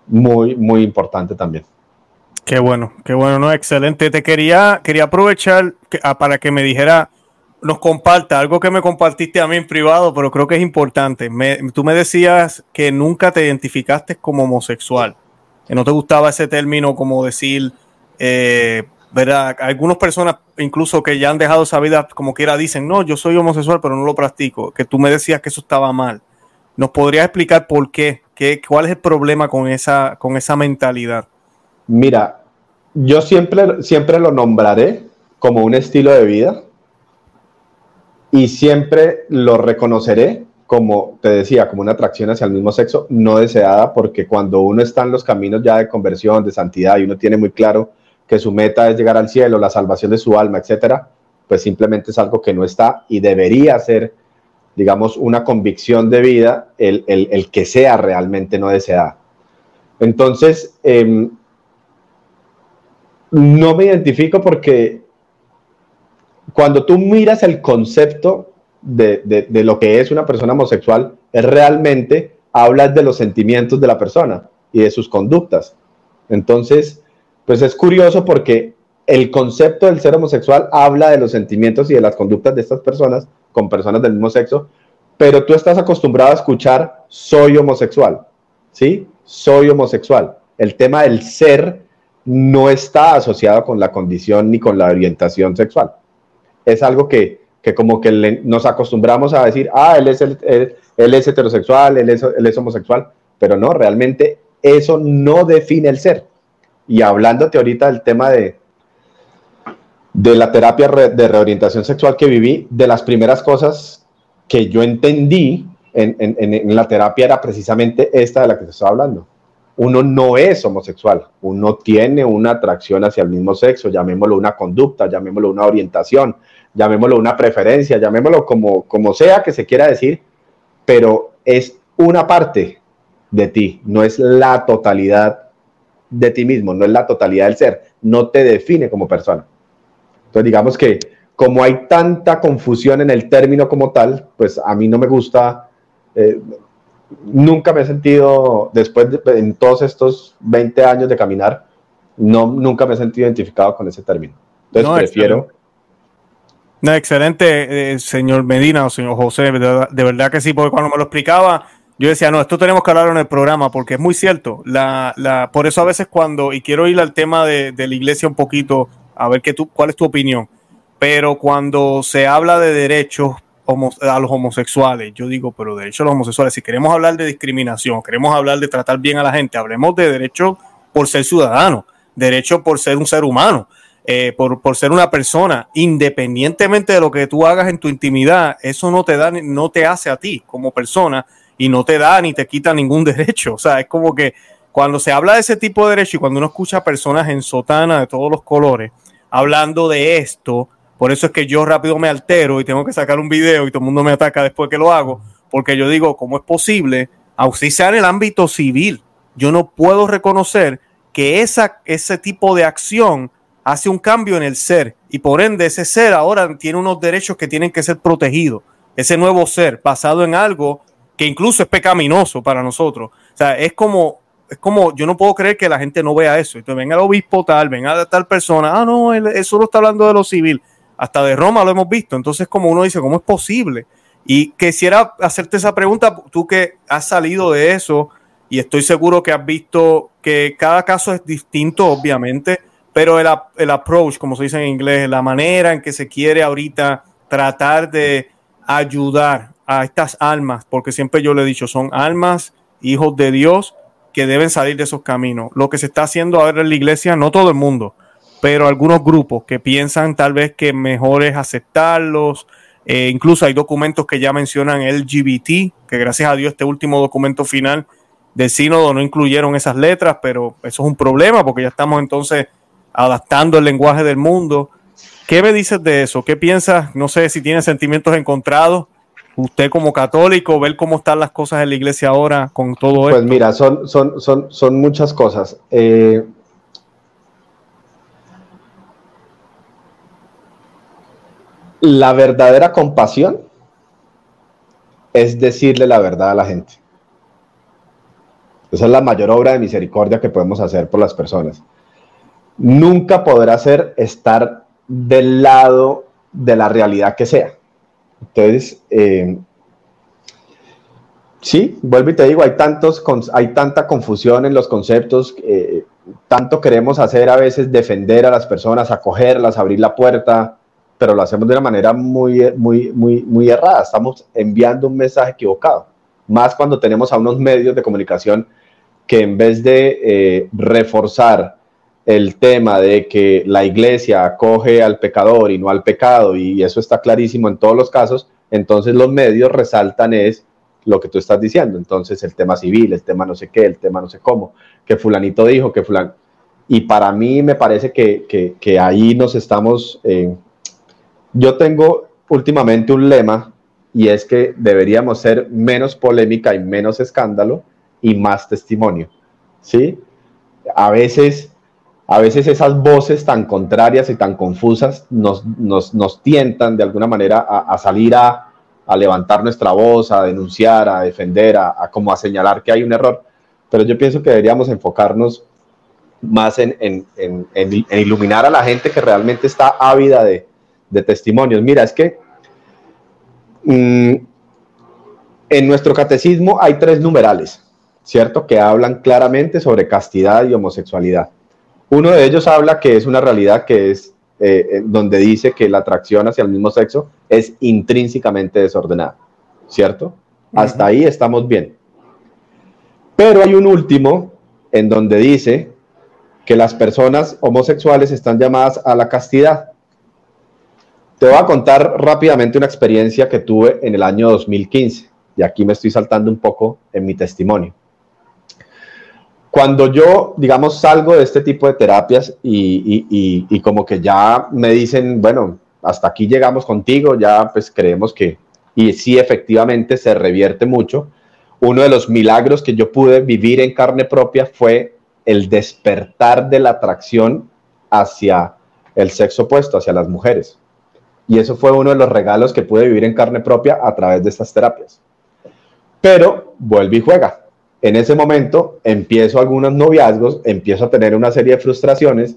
muy, muy importante también. Qué bueno, qué bueno, no, excelente. Te quería, quería aprovechar ah, para que me dijera, nos comparta algo que me compartiste a mí en privado, pero creo que es importante. tú me decías que nunca te identificaste como homosexual, que no te gustaba ese término como decir, eh, ¿verdad? Algunas personas, incluso que ya han dejado esa vida como quiera, dicen, no, yo soy homosexual, pero no lo practico. Que tú me decías que eso estaba mal. ¿Nos podrías explicar por qué? ¿Qué ¿Cuál es el problema con esa, con esa mentalidad? Mira, yo siempre, siempre lo nombraré como un estilo de vida y siempre lo reconoceré como te decía, como una atracción hacia el mismo sexo no deseada, porque cuando uno está en los caminos ya de conversión, de santidad, y uno tiene muy claro que su meta es llegar al cielo, la salvación de su alma, etcétera, pues simplemente es algo que no está y debería ser, digamos, una convicción de vida el, el, que sea realmente no deseada. Entonces, eh, no me identifico porque cuando tú miras el concepto de, lo que es una persona homosexual, realmente hablas de los sentimientos de la persona y de sus conductas. Entonces, pues es curioso porque el concepto del ser homosexual habla de los sentimientos y de las conductas de estas personas con personas del mismo sexo, pero tú estás acostumbrado a escuchar soy homosexual, ¿sí? Soy homosexual. El tema del ser no está asociado con la condición ni con la orientación sexual. Es algo que, como que nos acostumbramos a decir, ah, él es, el, él, es heterosexual, él es homosexual, pero no, realmente eso no define el ser. Y hablándote ahorita del tema de, de la terapia de reorientación sexual que viví, de las primeras cosas que yo entendí en, en, en, la terapia era precisamente esta de la que te estaba hablando. Uno no es homosexual, uno tiene una atracción hacia el mismo sexo, llamémoslo una conducta, llamémoslo una orientación, llamémoslo una preferencia, llamémoslo como, como sea que se quiera decir, pero es una parte de ti, no es la totalidad de ti mismo, no es la totalidad del ser, no te define como persona. Entonces digamos que como hay tanta confusión en el término como tal, pues a mí no me gusta, eh, nunca me he sentido, después de en todos estos 20 años de caminar, no, nunca me he sentido identificado con ese término. Entonces prefiero... No, excelente, eh, señor Medina o señor José, de verdad, que sí, porque cuando me lo explicaba, yo decía, no, esto tenemos que hablar en el programa, porque es muy cierto. La, la, por eso a veces cuando, y quiero ir al tema de, de la iglesia un poquito, a ver qué tú, cuál es tu opinión, pero cuando se habla de derechos a los homosexuales. Yo digo, pero derecho a los homosexuales, si queremos hablar de discriminación, queremos hablar de tratar bien a la gente, hablemos de derecho por ser ciudadano, derecho por ser un ser humano, eh, por, por, ser una persona, independientemente de lo que tú hagas en tu intimidad, eso no te da, no te hace a ti como persona y no te da ni te quita ningún derecho. O sea, es como que cuando se habla de ese tipo de derecho y cuando uno escucha personas en sotana de todos los colores hablando de esto, por eso es que yo rápido me altero y tengo que sacar un video y todo el mundo me ataca después que lo hago, porque yo digo, ¿cómo es posible? Aunque sea en el ámbito civil, yo no puedo reconocer que esa, ese tipo de acción hace un cambio en el ser y por ende ese ser ahora tiene unos derechos que tienen que ser protegidos. Ese nuevo ser basado en algo que incluso es pecaminoso para nosotros. O sea, es como, es como, yo no puedo creer que la gente no vea eso. Entonces venga el obispo tal, venga tal persona, ah, no, él, él solo está hablando de lo civil hasta de Roma lo hemos visto. Entonces, como uno dice, ¿cómo es posible? Y quisiera hacerte esa pregunta, tú que has salido de eso y estoy seguro que has visto que cada caso es distinto, obviamente, pero el, el approach, como se dice en inglés, la manera en que se quiere ahorita tratar de ayudar a estas almas, porque siempre yo le he dicho, son almas, hijos de Dios, que deben salir de esos caminos. Lo que se está haciendo ahora en la iglesia, no todo el mundo, pero algunos grupos que piensan tal vez que mejor es aceptarlos. Eh, incluso hay documentos que ya mencionan LGBT, que gracias a Dios este último documento final del sínodo no incluyeron esas letras, pero eso es un problema porque ya estamos entonces adaptando el lenguaje del mundo. ¿Qué me dices de eso? ¿Qué piensas? No sé si tienes sentimientos encontrados. Usted como católico, ver cómo están las cosas en la iglesia ahora con todo esto. Pues mira, son, son, son, son muchas cosas. Eh, la verdadera compasión es decirle la verdad a la gente. Esa es la mayor obra de misericordia que podemos hacer por las personas. Nunca podrá ser estar del lado de la realidad que sea. Entonces, eh, sí, vuelvo y te digo, hay, tantos, hay tanta confusión en los conceptos, eh, tanto queremos hacer a veces defender a las personas, acogerlas, abrir la puerta, pero lo hacemos de una manera muy, muy, muy, muy errada. Estamos enviando un mensaje equivocado. Más cuando tenemos a unos medios de comunicación que en vez de eh, reforzar el tema de que la iglesia acoge al pecador y no al pecado, y eso está clarísimo en todos los casos, entonces los medios resaltan es lo que tú estás diciendo. Entonces el tema civil, el tema no sé qué, el tema no sé cómo, que fulanito dijo, que fulan... Y para mí me parece que, que, ahí nos estamos... Eh, yo tengo últimamente un lema y es que deberíamos ser menos polémica y menos escándalo y más testimonio. ¿Sí? A veces, a veces esas voces tan contrarias y tan confusas nos, nos, tientan de alguna manera a, salir a, a, levantar nuestra voz, a denunciar, a defender, a, como a señalar que hay un error. Pero yo pienso que deberíamos enfocarnos más en, en, en iluminar a la gente que realmente está ávida de, de testimonios. Mira, es que mm, en nuestro catecismo hay tres numerales, ¿cierto? Que hablan claramente sobre castidad y homosexualidad. Uno de ellos habla que es una realidad que es eh, donde dice que la atracción hacia el mismo sexo es intrínsecamente desordenada, ¿cierto? Hasta ahí estamos bien. Pero hay un último en donde dice que las personas homosexuales están llamadas a la castidad. Te voy a contar rápidamente una experiencia que tuve en el año 2015 y aquí me estoy saltando un poco en mi testimonio. Cuando yo, digamos, salgo de este tipo de terapias y, como que ya me dicen, bueno, hasta aquí llegamos contigo, ya pues creemos que, y sí efectivamente se revierte mucho, uno de los milagros que yo pude vivir en carne propia fue el despertar de la atracción hacia el sexo opuesto, hacia las mujeres. Y eso fue uno de los regalos que pude vivir en carne propia a través de estas terapias. Pero vuelve y juega. En ese momento empiezo algunos noviazgos, empiezo a tener una serie de frustraciones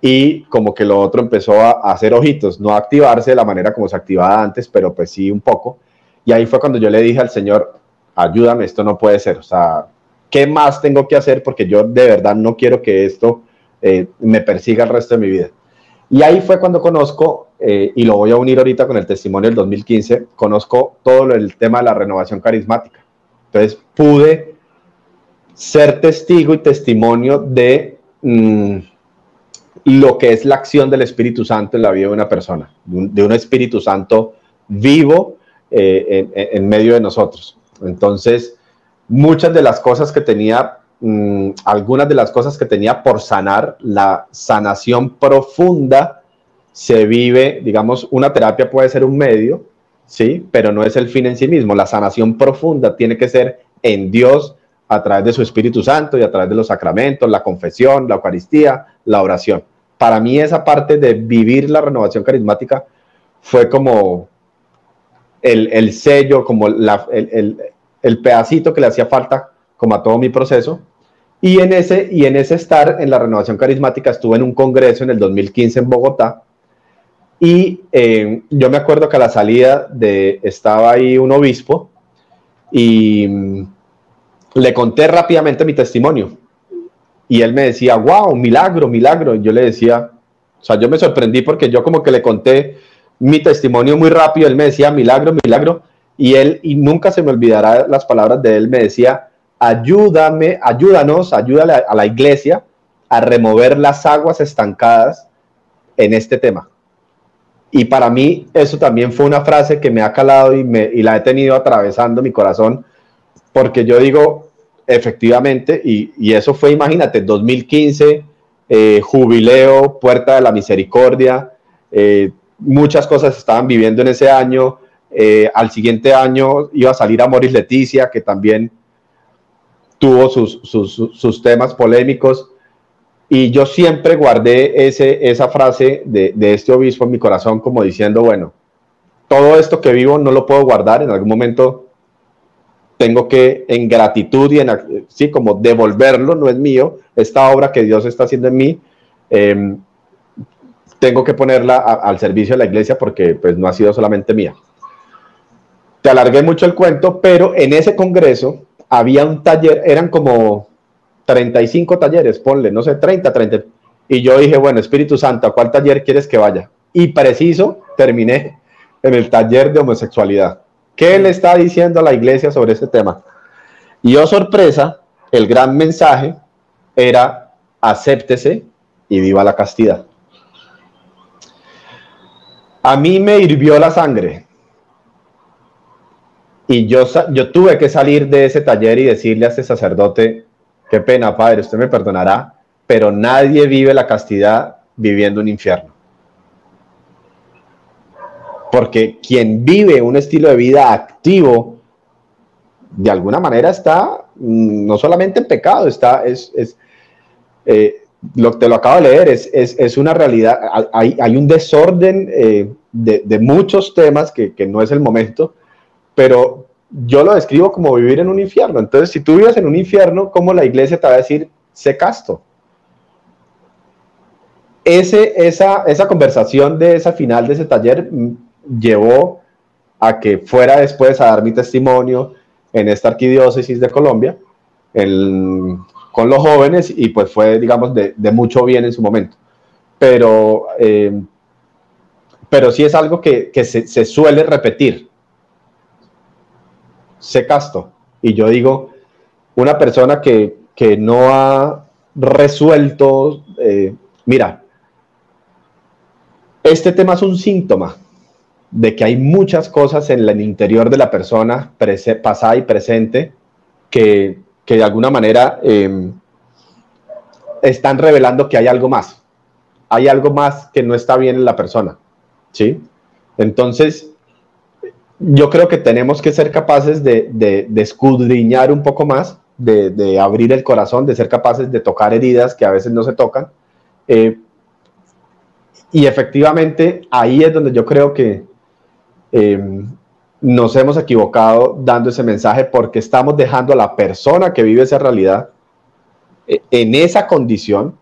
y como que lo otro empezó a, hacer ojitos, no a activarse de la manera como se activaba antes, pero pues sí un poco. Y ahí fue cuando yo le dije al Señor, ayúdame, esto no puede ser. O sea, ¿qué más tengo que hacer? Porque yo de verdad no quiero que esto eh, me persiga el resto de mi vida. Y ahí fue cuando conozco, eh, y lo voy a unir ahorita con el testimonio del 2015, conozco todo el tema de la renovación carismática. Entonces pude ser testigo y testimonio de mm, lo que es la acción del Espíritu Santo en la vida de una persona, de un, Espíritu Santo vivo eh, en medio de nosotros. Entonces, muchas de las cosas que tenía Mm, algunas de las cosas que tenía por sanar, la sanación profunda se vive, digamos, una terapia puede ser un medio, ¿sí? Pero no es el fin en sí mismo. La sanación profunda tiene que ser en Dios a través de su Espíritu Santo y a través de los sacramentos, la confesión, la Eucaristía, la oración. Para mí esa parte de vivir la renovación carismática fue como el, sello, como el, el pedacito que le hacía falta como a todo mi proceso. Y en, ese, y en ese estar en la renovación carismática estuve en un congreso en el 2015 en Bogotá. Y eh, yo me acuerdo que a la salida de, estaba ahí un obispo y le conté rápidamente mi testimonio. Y él me decía, wow, milagro, milagro. Y yo le decía, o sea, yo me sorprendí porque yo como que le conté mi testimonio muy rápido. Él me decía, milagro, milagro. Y él, y nunca se me olvidará las palabras de él, me decía, ayúdame, ayúdanos, ayúdale a, la iglesia a remover las aguas estancadas en este tema. Y para mí eso también fue una frase que me ha calado y, me, y la he tenido atravesando mi corazón, porque yo digo, efectivamente, y, y eso fue, imagínate, 2015, eh, jubileo, puerta de la misericordia, eh, muchas cosas estaban viviendo en ese año. Eh, al siguiente año iba a salir a Leticia, que también tuvo sus, sus, temas polémicos. Y yo siempre guardé ese, esa frase de, de, este obispo en mi corazón como diciendo, bueno, todo esto que vivo no lo puedo guardar, en algún momento tengo que en gratitud y en, sí, como devolverlo, no es mío, esta obra que Dios está haciendo en mí, eh, tengo que ponerla al servicio de la iglesia porque pues no ha sido solamente mía. Te alargué mucho el cuento, pero en ese congreso había un taller, eran como 35 talleres, ponle, no sé, 30, 30. Y yo dije, bueno, Espíritu Santo, ¿a cuál taller quieres que vaya? Y preciso, terminé en el taller de homosexualidad. ¿Qué le está diciendo a la iglesia sobre ese tema? Y oh sorpresa, el gran mensaje era acéptese y viva la castidad a mí me hirvió la sangre. Y yo, yo tuve que salir de ese taller y decirle a ese sacerdote, qué pena, padre, usted me perdonará, pero nadie vive la castidad viviendo un infierno. Porque quien vive un estilo de vida activo, de alguna manera está mm, no solamente en pecado, está, es, es eh, lo te lo acabo de leer, es, es, una realidad, hay, hay un desorden eh, de, muchos temas que, que, no es el momento, pero yo lo describo como vivir en un infierno. Entonces, si tú vives en un infierno, ¿cómo la iglesia te va a decir, sé casto? Ese, esa, esa conversación de esa final de ese taller llevó a que fuera después a dar mi testimonio en esta arquidiócesis de Colombia, el, con los jóvenes y pues fue, digamos, de, mucho bien en su momento. Pero, eh, pero sí es algo que, se, suele repetir. Se casto. Y yo digo, una persona que, no ha resuelto, eh, mira, este tema es un síntoma de que hay muchas cosas en el interior de la persona, pasada y presente, que, que de alguna manera em, están revelando que hay algo más. Hay algo más que no está bien en la persona. ¿Sí? Entonces, yo creo que tenemos que ser capaces de, escudriñar un poco más, de, abrir el corazón, de ser capaces de tocar heridas que a veces no se tocan. Eh, y efectivamente, ahí es donde yo creo que em, nos hemos equivocado dando ese mensaje porque estamos dejando a la persona que vive esa realidad eh, en esa condición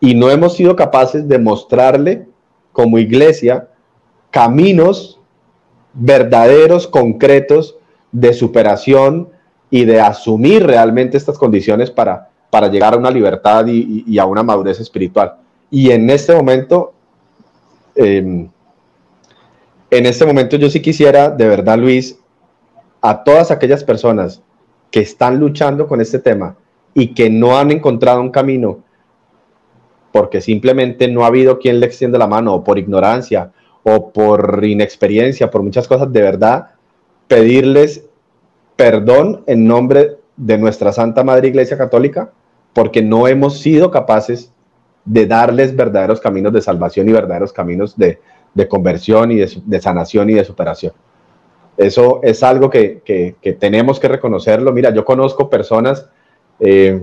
y no hemos sido capaces de mostrarle como iglesia caminos verdaderos, concretos de superación y de asumir realmente estas condiciones para, para llegar a una libertad y, a una madurez espiritual. Y en este momento, em, en este momento yo sí quisiera, de verdad, Luis, a todas aquellas personas que están luchando con este tema y que no han encontrado un camino porque simplemente no ha habido quien le extienda la mano o por ignorancia o por inexperiencia, por muchas cosas, de verdad, pedirles perdón en nombre de nuestra Santa Madre Iglesia Católica porque no hemos sido capaces de darles verdaderos caminos de salvación y verdaderos caminos de, de conversión y de, sanación y de superación. Eso es algo que, tenemos que reconocerlo. Mira, yo conozco personas eh,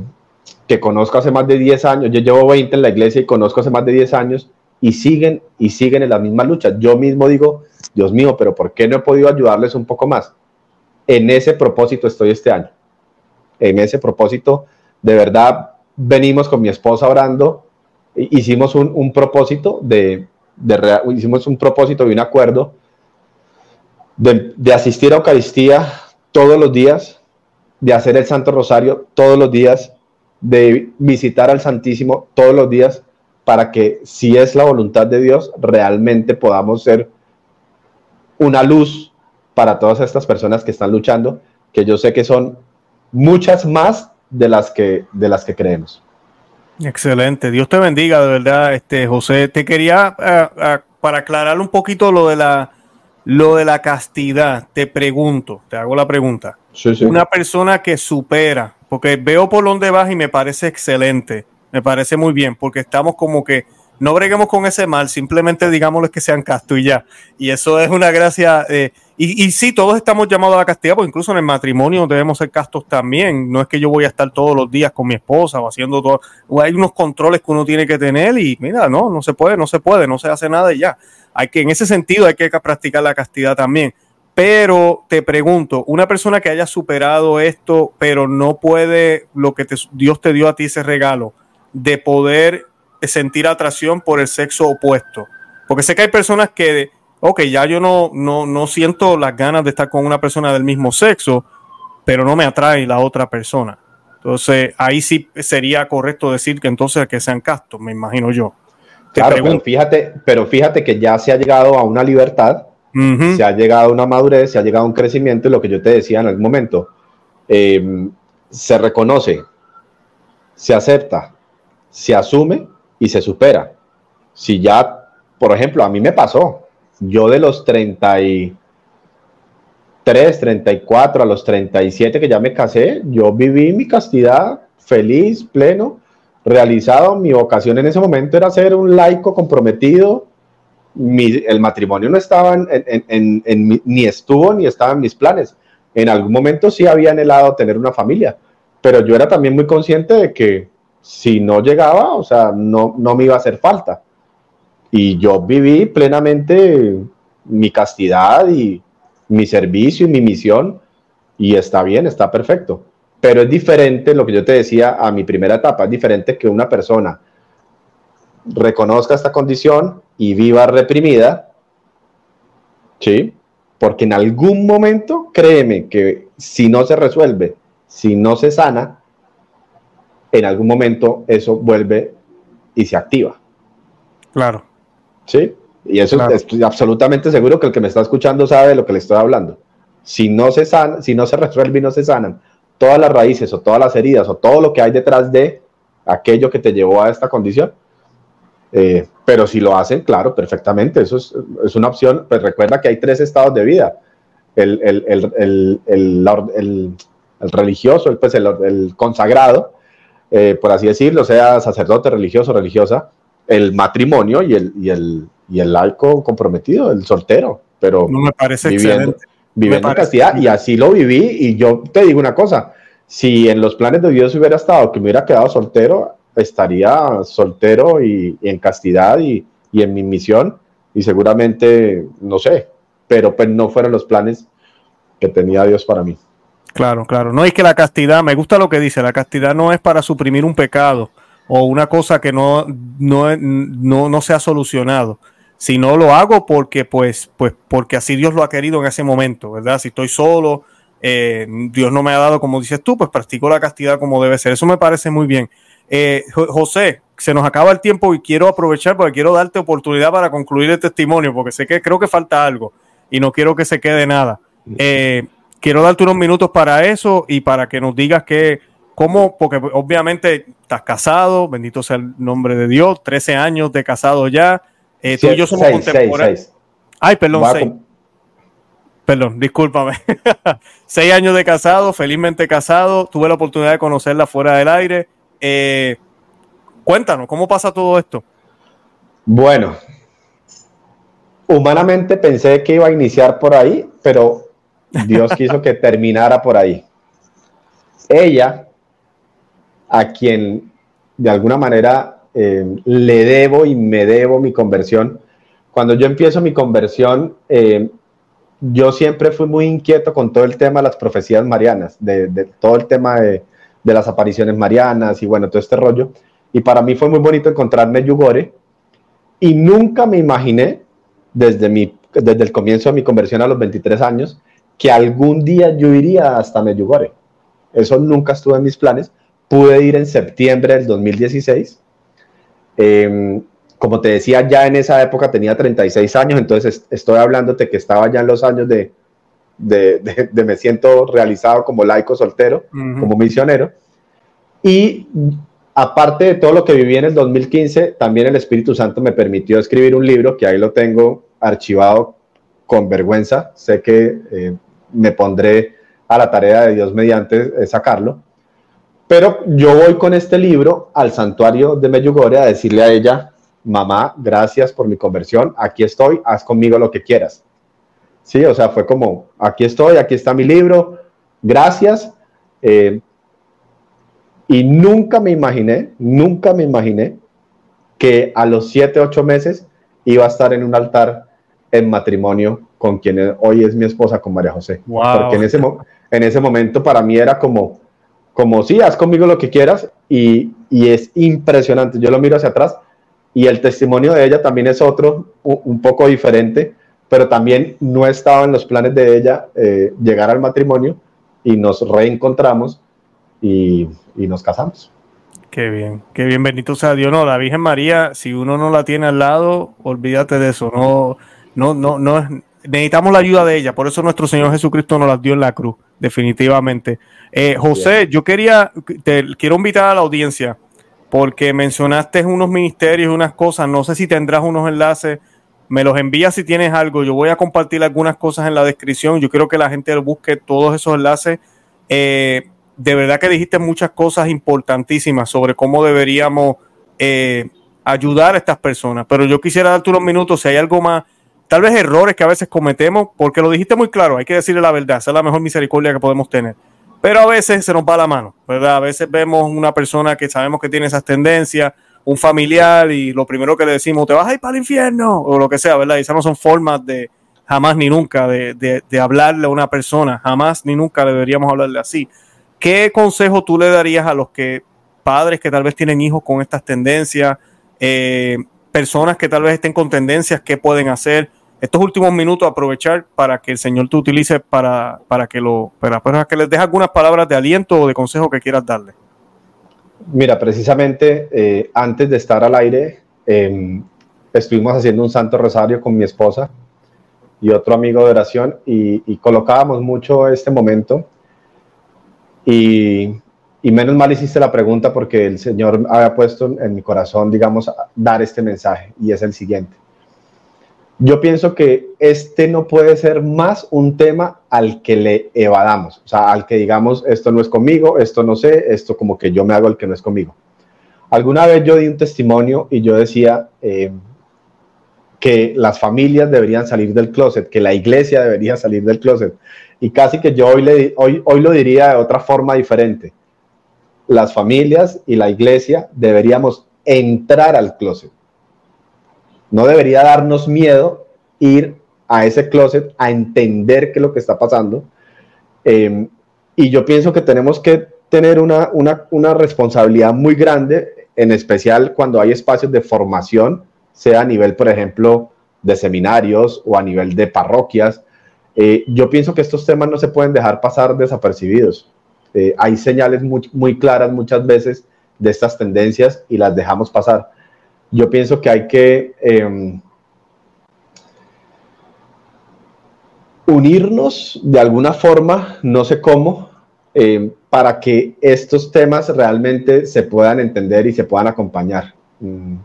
que conozco hace más de 10 años, yo llevo 20 en la iglesia y conozco hace más de 10 años y siguen y siguen en la misma lucha. Yo mismo digo, Dios mío, pero ¿por qué no he podido ayudarles un poco más? En ese propósito estoy este año. En ese propósito, de verdad, venimos con mi esposa orando, hicimos un propósito de, hicimos un propósito y un acuerdo de, asistir a Eucaristía todos los días, de hacer el Santo Rosario todos los días, de visitar al Santísimo todos los días, para que si es la voluntad de Dios, realmente podamos ser una luz para todas estas personas que están luchando, que yo sé que son muchas más de las que, de las que creemos. Excelente, Dios te bendiga, de verdad, este José. Te quería, para aclarar un poquito lo de la lo de la castidad, te pregunto, te hago la pregunta. Una persona que supera, porque veo por dónde vas y me parece excelente, Me parece muy bien, porque estamos como que no breguemos con ese mal, simplemente digámosles que sean castos y ya. Y eso es una gracia. Eh, y, y sí, todos estamos llamados a la castidad, porque incluso en el matrimonio debemos ser castos también. No es que yo voy a estar todos los días con mi esposa o haciendo todo. O hay unos controles que uno tiene que tener y mira, no, no se puede, no se puede, no se hace nada y ya. Hay que, en ese sentido, hay que practicar la castidad también. Pero te pregunto, una persona que haya superado esto, pero no puede, lo que Dios te dio a ti ese regalo, de poder sentir atracción por el sexo opuesto. Porque sé que hay personas que, ok, ya yo no, no, no siento las ganas de estar con una persona del mismo sexo, pero no me atrae la otra persona. Entonces, ahí sí sería correcto decir que entonces que sean castos, me imagino yo. claro, pero fíjate, pero fíjate que ya se ha llegado a una libertad, se ha llegado a una madurez, se ha llegado a un crecimiento, y lo que yo te decía en algún momento, eh, se reconoce, se acepta, se asume y se supera. Si ya, por ejemplo, a mí me pasó, yo de los 33, 34 a los 37 que ya me casé, yo viví mi castidad feliz, pleno, realizado. Mi vocación en ese momento era ser un laico comprometido. el matrimonio no estaba en, ni estuvo ni estaba en mis planes. En algún momento sí había anhelado tener una familia, pero yo era también muy consciente de que si no llegaba, o sea, no, no me iba a hacer falta. Y yo viví plenamente mi castidad y mi servicio y mi misión y está bien, está perfecto. Pero es diferente lo que yo te decía a mi primera etapa, es diferente que una persona reconozca esta condición y viva reprimida, ¿sí? Porque en algún momento, créeme que si no se resuelve, si no se sana, en algún momento eso vuelve y se activa. Claro. ¿Sí? Y eso estoy absolutamente seguro que el que me está escuchando sabe de lo que le estoy hablando. Si no se sana, si no se resuelve y no se sanan todas las raíces o todas las heridas o todo lo que hay detrás de aquello que te llevó a esta condición, eh, pero si lo hacen, claro, perfectamente, eso es, es, una opción. Pues recuerda que hay tres estados de vida. El, el, el, el religioso, el, pues el, consagrado, eh, por así decirlo, sea sacerdote, religioso, religiosa, el matrimonio y el, y el, y el laico comprometido, el soltero, pero no me parece viviendo, viviendo en castidad, y así lo viví, y yo te digo una cosa, si en los planes de Dios hubiera estado que me hubiera quedado soltero, estaría soltero y, en castidad y, y, en mi misión, y seguramente, no sé, pero pues no fueron los planes que tenía Dios para mí. Claro, claro. No es que la castidad, me gusta lo que dice, la castidad no es para suprimir un pecado o una cosa que no, no, no, se ha solucionado, sino lo hago porque, pues, pues, porque así Dios lo ha querido en ese momento, ¿verdad? Si estoy solo, eh, Dios no me ha dado, como dices tú, pues practico la castidad como debe ser. Eso me parece muy bien. Eh, José, se nos acaba el tiempo y quiero aprovechar porque quiero darte oportunidad para concluir el testimonio, porque sé que creo que falta algo y no quiero que se quede nada. Eh, quiero darte unos minutos para eso y para que nos digas que, cómo, porque obviamente estás casado, bendito sea el nombre de Dios, 13 años de casado ya. Eh, tú y yo somos contemporáneos. Ay, perdón, seis. Perdón, discúlpame. seis años de casado, felizmente casado. Tuve la oportunidad de conocerla fuera del aire. Eh, cuéntanos, ¿cómo pasa todo esto? Bueno, humanamente pensé que iba a iniciar por ahí, pero Dios quiso que terminara por ahí. Ella, a quien de alguna manera eh, le debo y me debo mi conversión, cuando yo empiezo mi conversión, eh, yo siempre fui muy inquieto con todo el tema de las profecías marianas, de, todo el tema de, de, las apariciones marianas y bueno, todo este rollo. Y para mí fue muy bonito encontrarme Yugore y nunca me imaginé desde, mi, desde el comienzo de mi conversión a los 23 años que algún día yo iría hasta Medjugorje. Eso nunca estuvo en mis planes. Pude ir en septiembre del 2016. Em, como te decía, ya en esa época tenía 36 años, entonces estoy hablándote que estaba ya en los años de, de, me siento realizado como laico soltero, como misionero. Y aparte de todo lo que viví en el 2015, también el Espíritu Santo me permitió escribir un libro que ahí lo tengo archivado con vergüenza. Sé que eh, me pondré a la tarea de Dios mediante sacarlo. Pero yo voy con este libro al santuario de Medjugorje a decirle a ella, mamá, gracias por mi conversión, aquí estoy, haz conmigo lo que quieras. Sí, o sea, fue como, aquí estoy, aquí está mi libro, gracias. Eh, y nunca me imaginé, nunca me imaginé que a los siete, ocho meses iba a estar en un altar en matrimonio con quien hoy es mi esposa, con María José. Porque en ese, en ese momento para mí era como, como, sí, haz conmigo lo que quieras y, y es impresionante. Yo lo miro hacia atrás y el testimonio de ella también es otro, un, poco diferente, pero también no estaba en los planes de ella eh, llegar al matrimonio y nos reencontramos y, y nos casamos. Qué bien, qué bien, bendito sea Dios. No, la Virgen María, si uno no la tiene al lado, olvídate de eso. No, no, no, no necesitamos la ayuda de ella. Por eso nuestro Señor Jesucristo nos la dio en la cruz, definitivamente. Eh, José, yo quería, te quiero invitar a la audiencia, porque mencionaste unos ministerios, unas cosas. No sé si tendrás unos enlaces. Me los envías si tienes algo. Yo voy a compartir algunas cosas en la descripción. Yo quiero que la gente busque todos esos enlaces. Eh, de verdad que dijiste muchas cosas importantísimas sobre cómo deberíamos eh, ayudar a estas personas, pero yo quisiera darte unos minutos si hay algo más, tal vez errores que a veces cometemos, porque lo dijiste muy claro, hay que decirle la verdad, esa es la mejor misericordia que podemos tener. Pero a veces se nos va la mano, ¿verdad? A veces vemos una persona que sabemos que tiene esas tendencias, un familiar, y lo primero que le decimos, te vas a ir para el infierno, o lo que sea, ¿verdad? Y esas no son formas de jamás ni nunca de, de, hablarle a una persona, jamás ni nunca deberíamos hablarle así. ¿Qué consejo tú le darías a los que padres que tal vez tienen hijos con estas tendencias, eh, personas que tal vez estén con tendencias, qué pueden hacer? Estos últimos minutos aprovechar para que el Señor te utilice para, para que lo para, que les deje algunas palabras de aliento o de consejo que quieras darle. Mira, precisamente eh, antes de estar al aire, em, estuvimos haciendo un santo rosario con mi esposa y otro amigo de oración y, y colocábamos mucho este momento y, menos mal hiciste la pregunta porque el Señor había puesto en mi corazón, digamos, dar este mensaje y es el siguiente. Yo pienso que este no puede ser más un tema al que le evadamos, o sea, al que digamos, esto no es conmigo, esto no sé, esto como que yo me hago el que no es conmigo. Alguna vez yo di un testimonio y yo decía eh, que las familias deberían salir del closet, que la iglesia debería salir del closet y casi que yo hoy, hoy, hoy lo diría de otra forma diferente. Las familias y la iglesia deberíamos entrar al closet. No debería darnos miedo ir a ese closet a entender qué es lo que está pasando. Em, y yo pienso que tenemos que tener una, una, una, responsabilidad muy grande, en especial cuando hay espacios de formación, sea a nivel, por ejemplo, de seminarios o a nivel de parroquias, eh, yo pienso que estos temas no se pueden dejar pasar desapercibidos. Eh, hay señales muy, claras muchas veces de estas tendencias y las dejamos pasar. Yo pienso que hay que em, unirnos de alguna forma, no sé cómo, em, para que estos temas realmente se puedan entender y se puedan acompañar. Mm,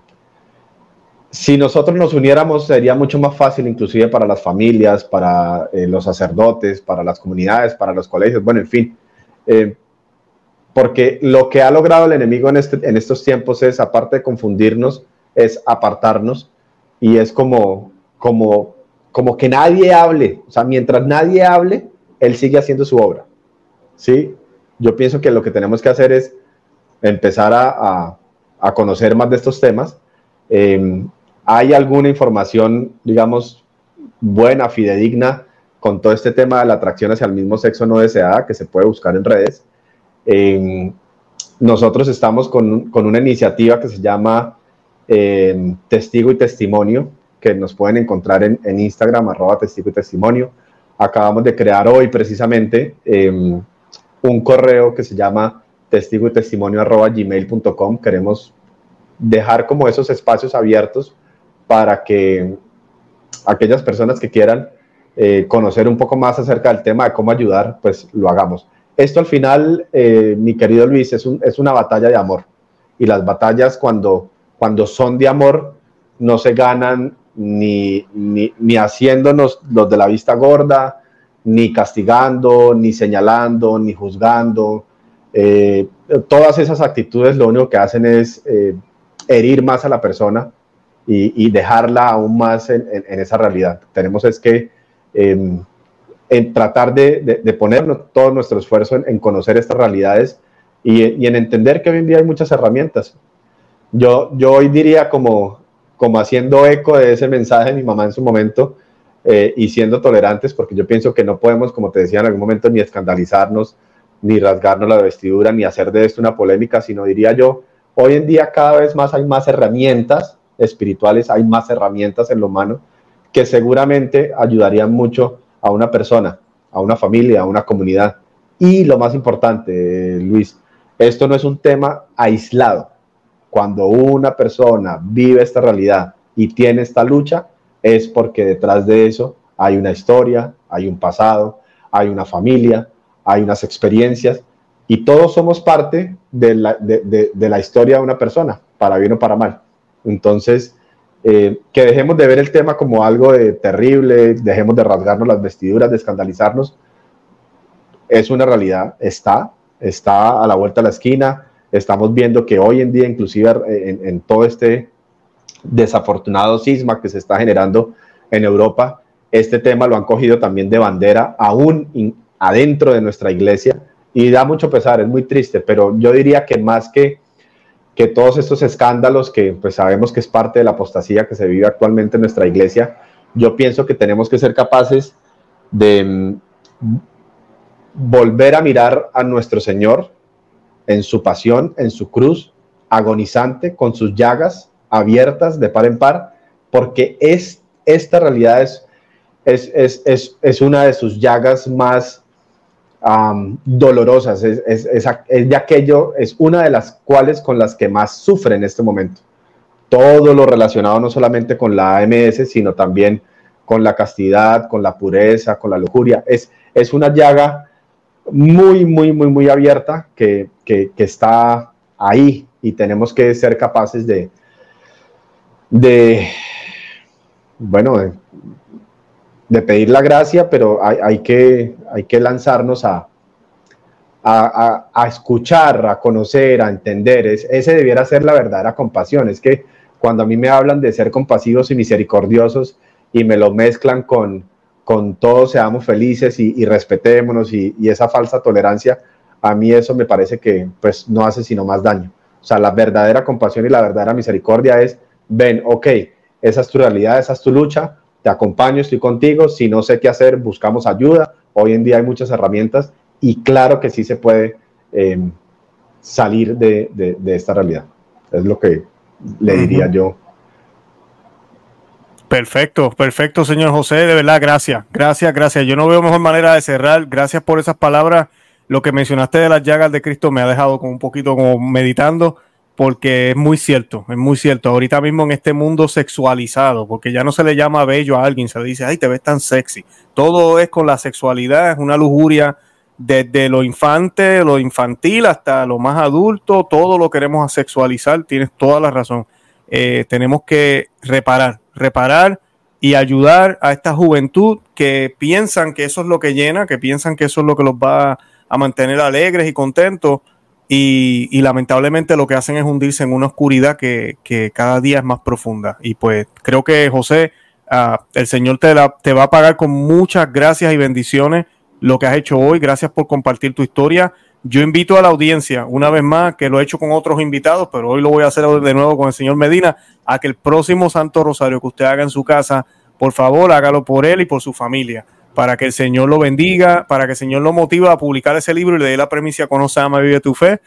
si nosotros nos uniéramos sería mucho más fácil inclusive para las familias, para eh, los sacerdotes, para las comunidades, para los colegios, bueno, en fin. Porque lo que ha logrado el enemigo en, este, en estos tiempos es, aparte de confundirnos, es apartarnos y es como, como, como que nadie hable. O sea, mientras nadie hable, él sigue haciendo su obra. ¿Sí? Yo pienso que lo que tenemos que hacer es empezar a, a, conocer más de estos temas. Eh, ¿Hay alguna información, digamos, buena, fidedigna con todo este tema de la atracción hacia el mismo sexo no deseada que se puede buscar en redes? Nosotros estamos con, una iniciativa que se llama em, Testigo y Testimonio, que nos pueden encontrar en, Instagram, arroba testigo y testimonio. Acabamos de crear hoy precisamente em, un correo que se llama testigo y testimonio arroba gmail.com. Queremos dejar como esos espacios abiertos para que aquellas personas que quieran eh, conocer un poco más acerca del tema de cómo ayudar, pues lo hagamos. Esto al final, eh, mi querido Luis, es, una batalla de amor. Y las batallas cuando, cuando son de amor no se ganan ni, ni, ni haciéndonos los de la vista gorda, ni castigando, ni señalando, ni juzgando. Eh, todas esas actitudes lo único que hacen es eh, herir más a la persona y, dejarla aún más en, esa realidad. Tenemos es que em, en tratar de, de, poner todo nuestro esfuerzo en, conocer estas realidades y, en entender que hoy en día hay muchas herramientas. Yo, yo hoy diría como, como haciendo eco de ese mensaje de mi mamá en su momento eh, y siendo tolerantes, porque yo pienso que no podemos, como te decía en algún momento, ni escandalizarnos, ni rasgarnos la vestidura, ni hacer de esto una polémica, sino diría yo, hoy en día cada vez más hay más herramientas espirituales, hay más herramientas en lo humano que seguramente ayudarían mucho a una persona, a una familia, a una comunidad. Y lo más importante, Luis, esto no es un tema aislado. Cuando una persona vive esta realidad y tiene esta lucha, es porque detrás de eso hay una historia, hay un pasado, hay una familia, hay unas experiencias y todos somos parte de la, de, de, la historia de una persona, para bien o para mal. Entonces, eh, que dejemos de ver el tema como algo de terrible, dejemos de rasgarnos las vestiduras, de escandalizarnos. Es una realidad, está, está a la vuelta de la esquina. Estamos viendo que hoy en día, inclusive en, en todo este desafortunado sisma que se está generando en Europa, este tema lo han cogido también de bandera aún adentro de nuestra iglesia y da mucho pesar, es muy triste, pero yo diría que más que, que todos estos escándalos que pues sabemos que es parte de la apostasía que se vive actualmente en nuestra iglesia, yo pienso que tenemos que ser capaces de mm, volver a mirar a nuestro Señor en su pasión, en su cruz, agonizante, con sus llagas abiertas de par en par, porque es, esta realidad es, es, es, es una de sus llagas más dolorosas, es, es, es, de aquello, es una de las cuales con las que más sufre en este momento. Todo lo relacionado no solamente con la AMS, sino también con la castidad, con la pureza, con la lujuria. Es, es una llaga muy, muy, muy, muy abierta que, que, que está ahí y tenemos que ser capaces de, de bueno, de, de pedir la gracia, pero hay, que, hay que lanzarnos a, a, escuchar, a conocer, a entender. Es, ese debiera ser la verdadera compasión. Es que cuando a mí me hablan de ser compasivos y misericordiosos y me lo mezclan con, con todos seamos felices y, respetémonos y, y, esa falsa tolerancia, a mí eso me parece que pues no hace sino más daño. O sea, la verdadera compasión y la verdadera misericordia es, ven, ok, esa es tu realidad, esa es tu lucha, te acompaño, estoy contigo, si no sé qué hacer, buscamos ayuda. Hoy en día hay muchas herramientas y claro que sí se puede em, salir de, esta realidad. Es lo que le diría yo. Perfecto, perfecto, señor José, de verdad, gracias, gracias, gracias. Yo no veo mejor manera de cerrar. Gracias por esas palabras. Lo que mencionaste de las llagas de Cristo me ha dejado con un poquito como meditando porque es muy cierto, es muy cierto. Ahorita mismo en este mundo sexualizado, porque ya no se le llama bello a alguien, se le dice, ay, te ves tan sexy. Todo es con la sexualidad, es una lujuria desde lo infante, lo infantil hasta lo más adulto, todo lo queremos sexualizar, tienes toda la razón. Eh, tenemos que reparar, reparar y ayudar a esta juventud que piensan que eso es lo que llena, que piensan que eso es lo que los va a mantener alegres y contentos y, lamentablemente lo que hacen es hundirse en una oscuridad que, cada día es más profunda. Y pues creo que José, ah, el Señor te, te va a pagar con muchas gracias y bendiciones lo que has hecho hoy. Gracias por compartir tu historia. Yo invito a la audiencia, una vez más, que lo he hecho con otros invitados, pero hoy lo voy a hacer de nuevo con el señor Medina, a que el próximo Santo Rosario que usted haga en su casa, por favor, hágalo por él y por su familia para que el Señor lo bendiga, para que el Señor lo motive a publicar ese libro y le dé la premisa Conoce, Ama, Vive tu Fe.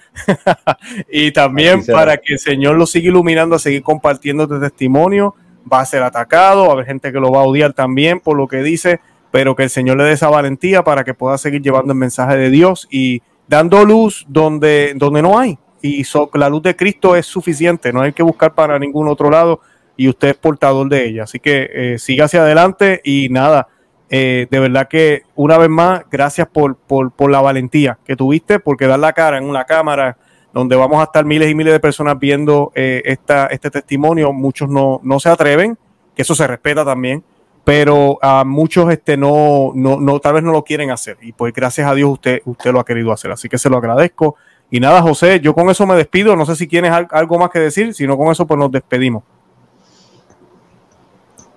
y también para que el Señor lo siga iluminando a seguir compartiendo este testimonio. Va a ser atacado, va a haber gente que lo va a odiar también por lo que dice, pero que el Señor le dé esa valentía para que pueda seguir llevando el mensaje de Dios y dando luz donde, donde no hay. Y la luz de Cristo es suficiente, no hay que buscar para ningún otro lado y usted es portador de ella. Así que eh, siga hacia adelante y nada eh, de verdad que una vez más, gracias por, por, la valentía que tuviste, porque dar la cara en una cámara donde vamos a estar miles y miles de personas viendo eh, esta, este testimonio, muchos no, no se atreven, que eso se respeta también, pero a muchos este, no, no, no, tal vez no lo quieren hacer. Y pues gracias a Dios usted, usted lo ha querido hacer. Así que se lo agradezco. Y nada, José, yo con eso me despido. No sé si tienes algo más que decir, si no con eso pues nos despedimos.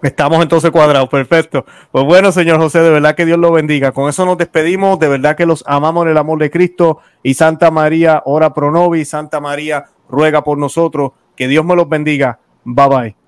Estamos entonces cuadrados, perfecto. Pues bueno, señor José, de verdad que Dios lo bendiga. Con eso nos despedimos, de verdad que los amamos en el amor de Cristo y Santa María, ora pro nobis, Santa María, ruega por nosotros. Que Dios me los bendiga. Bye bye.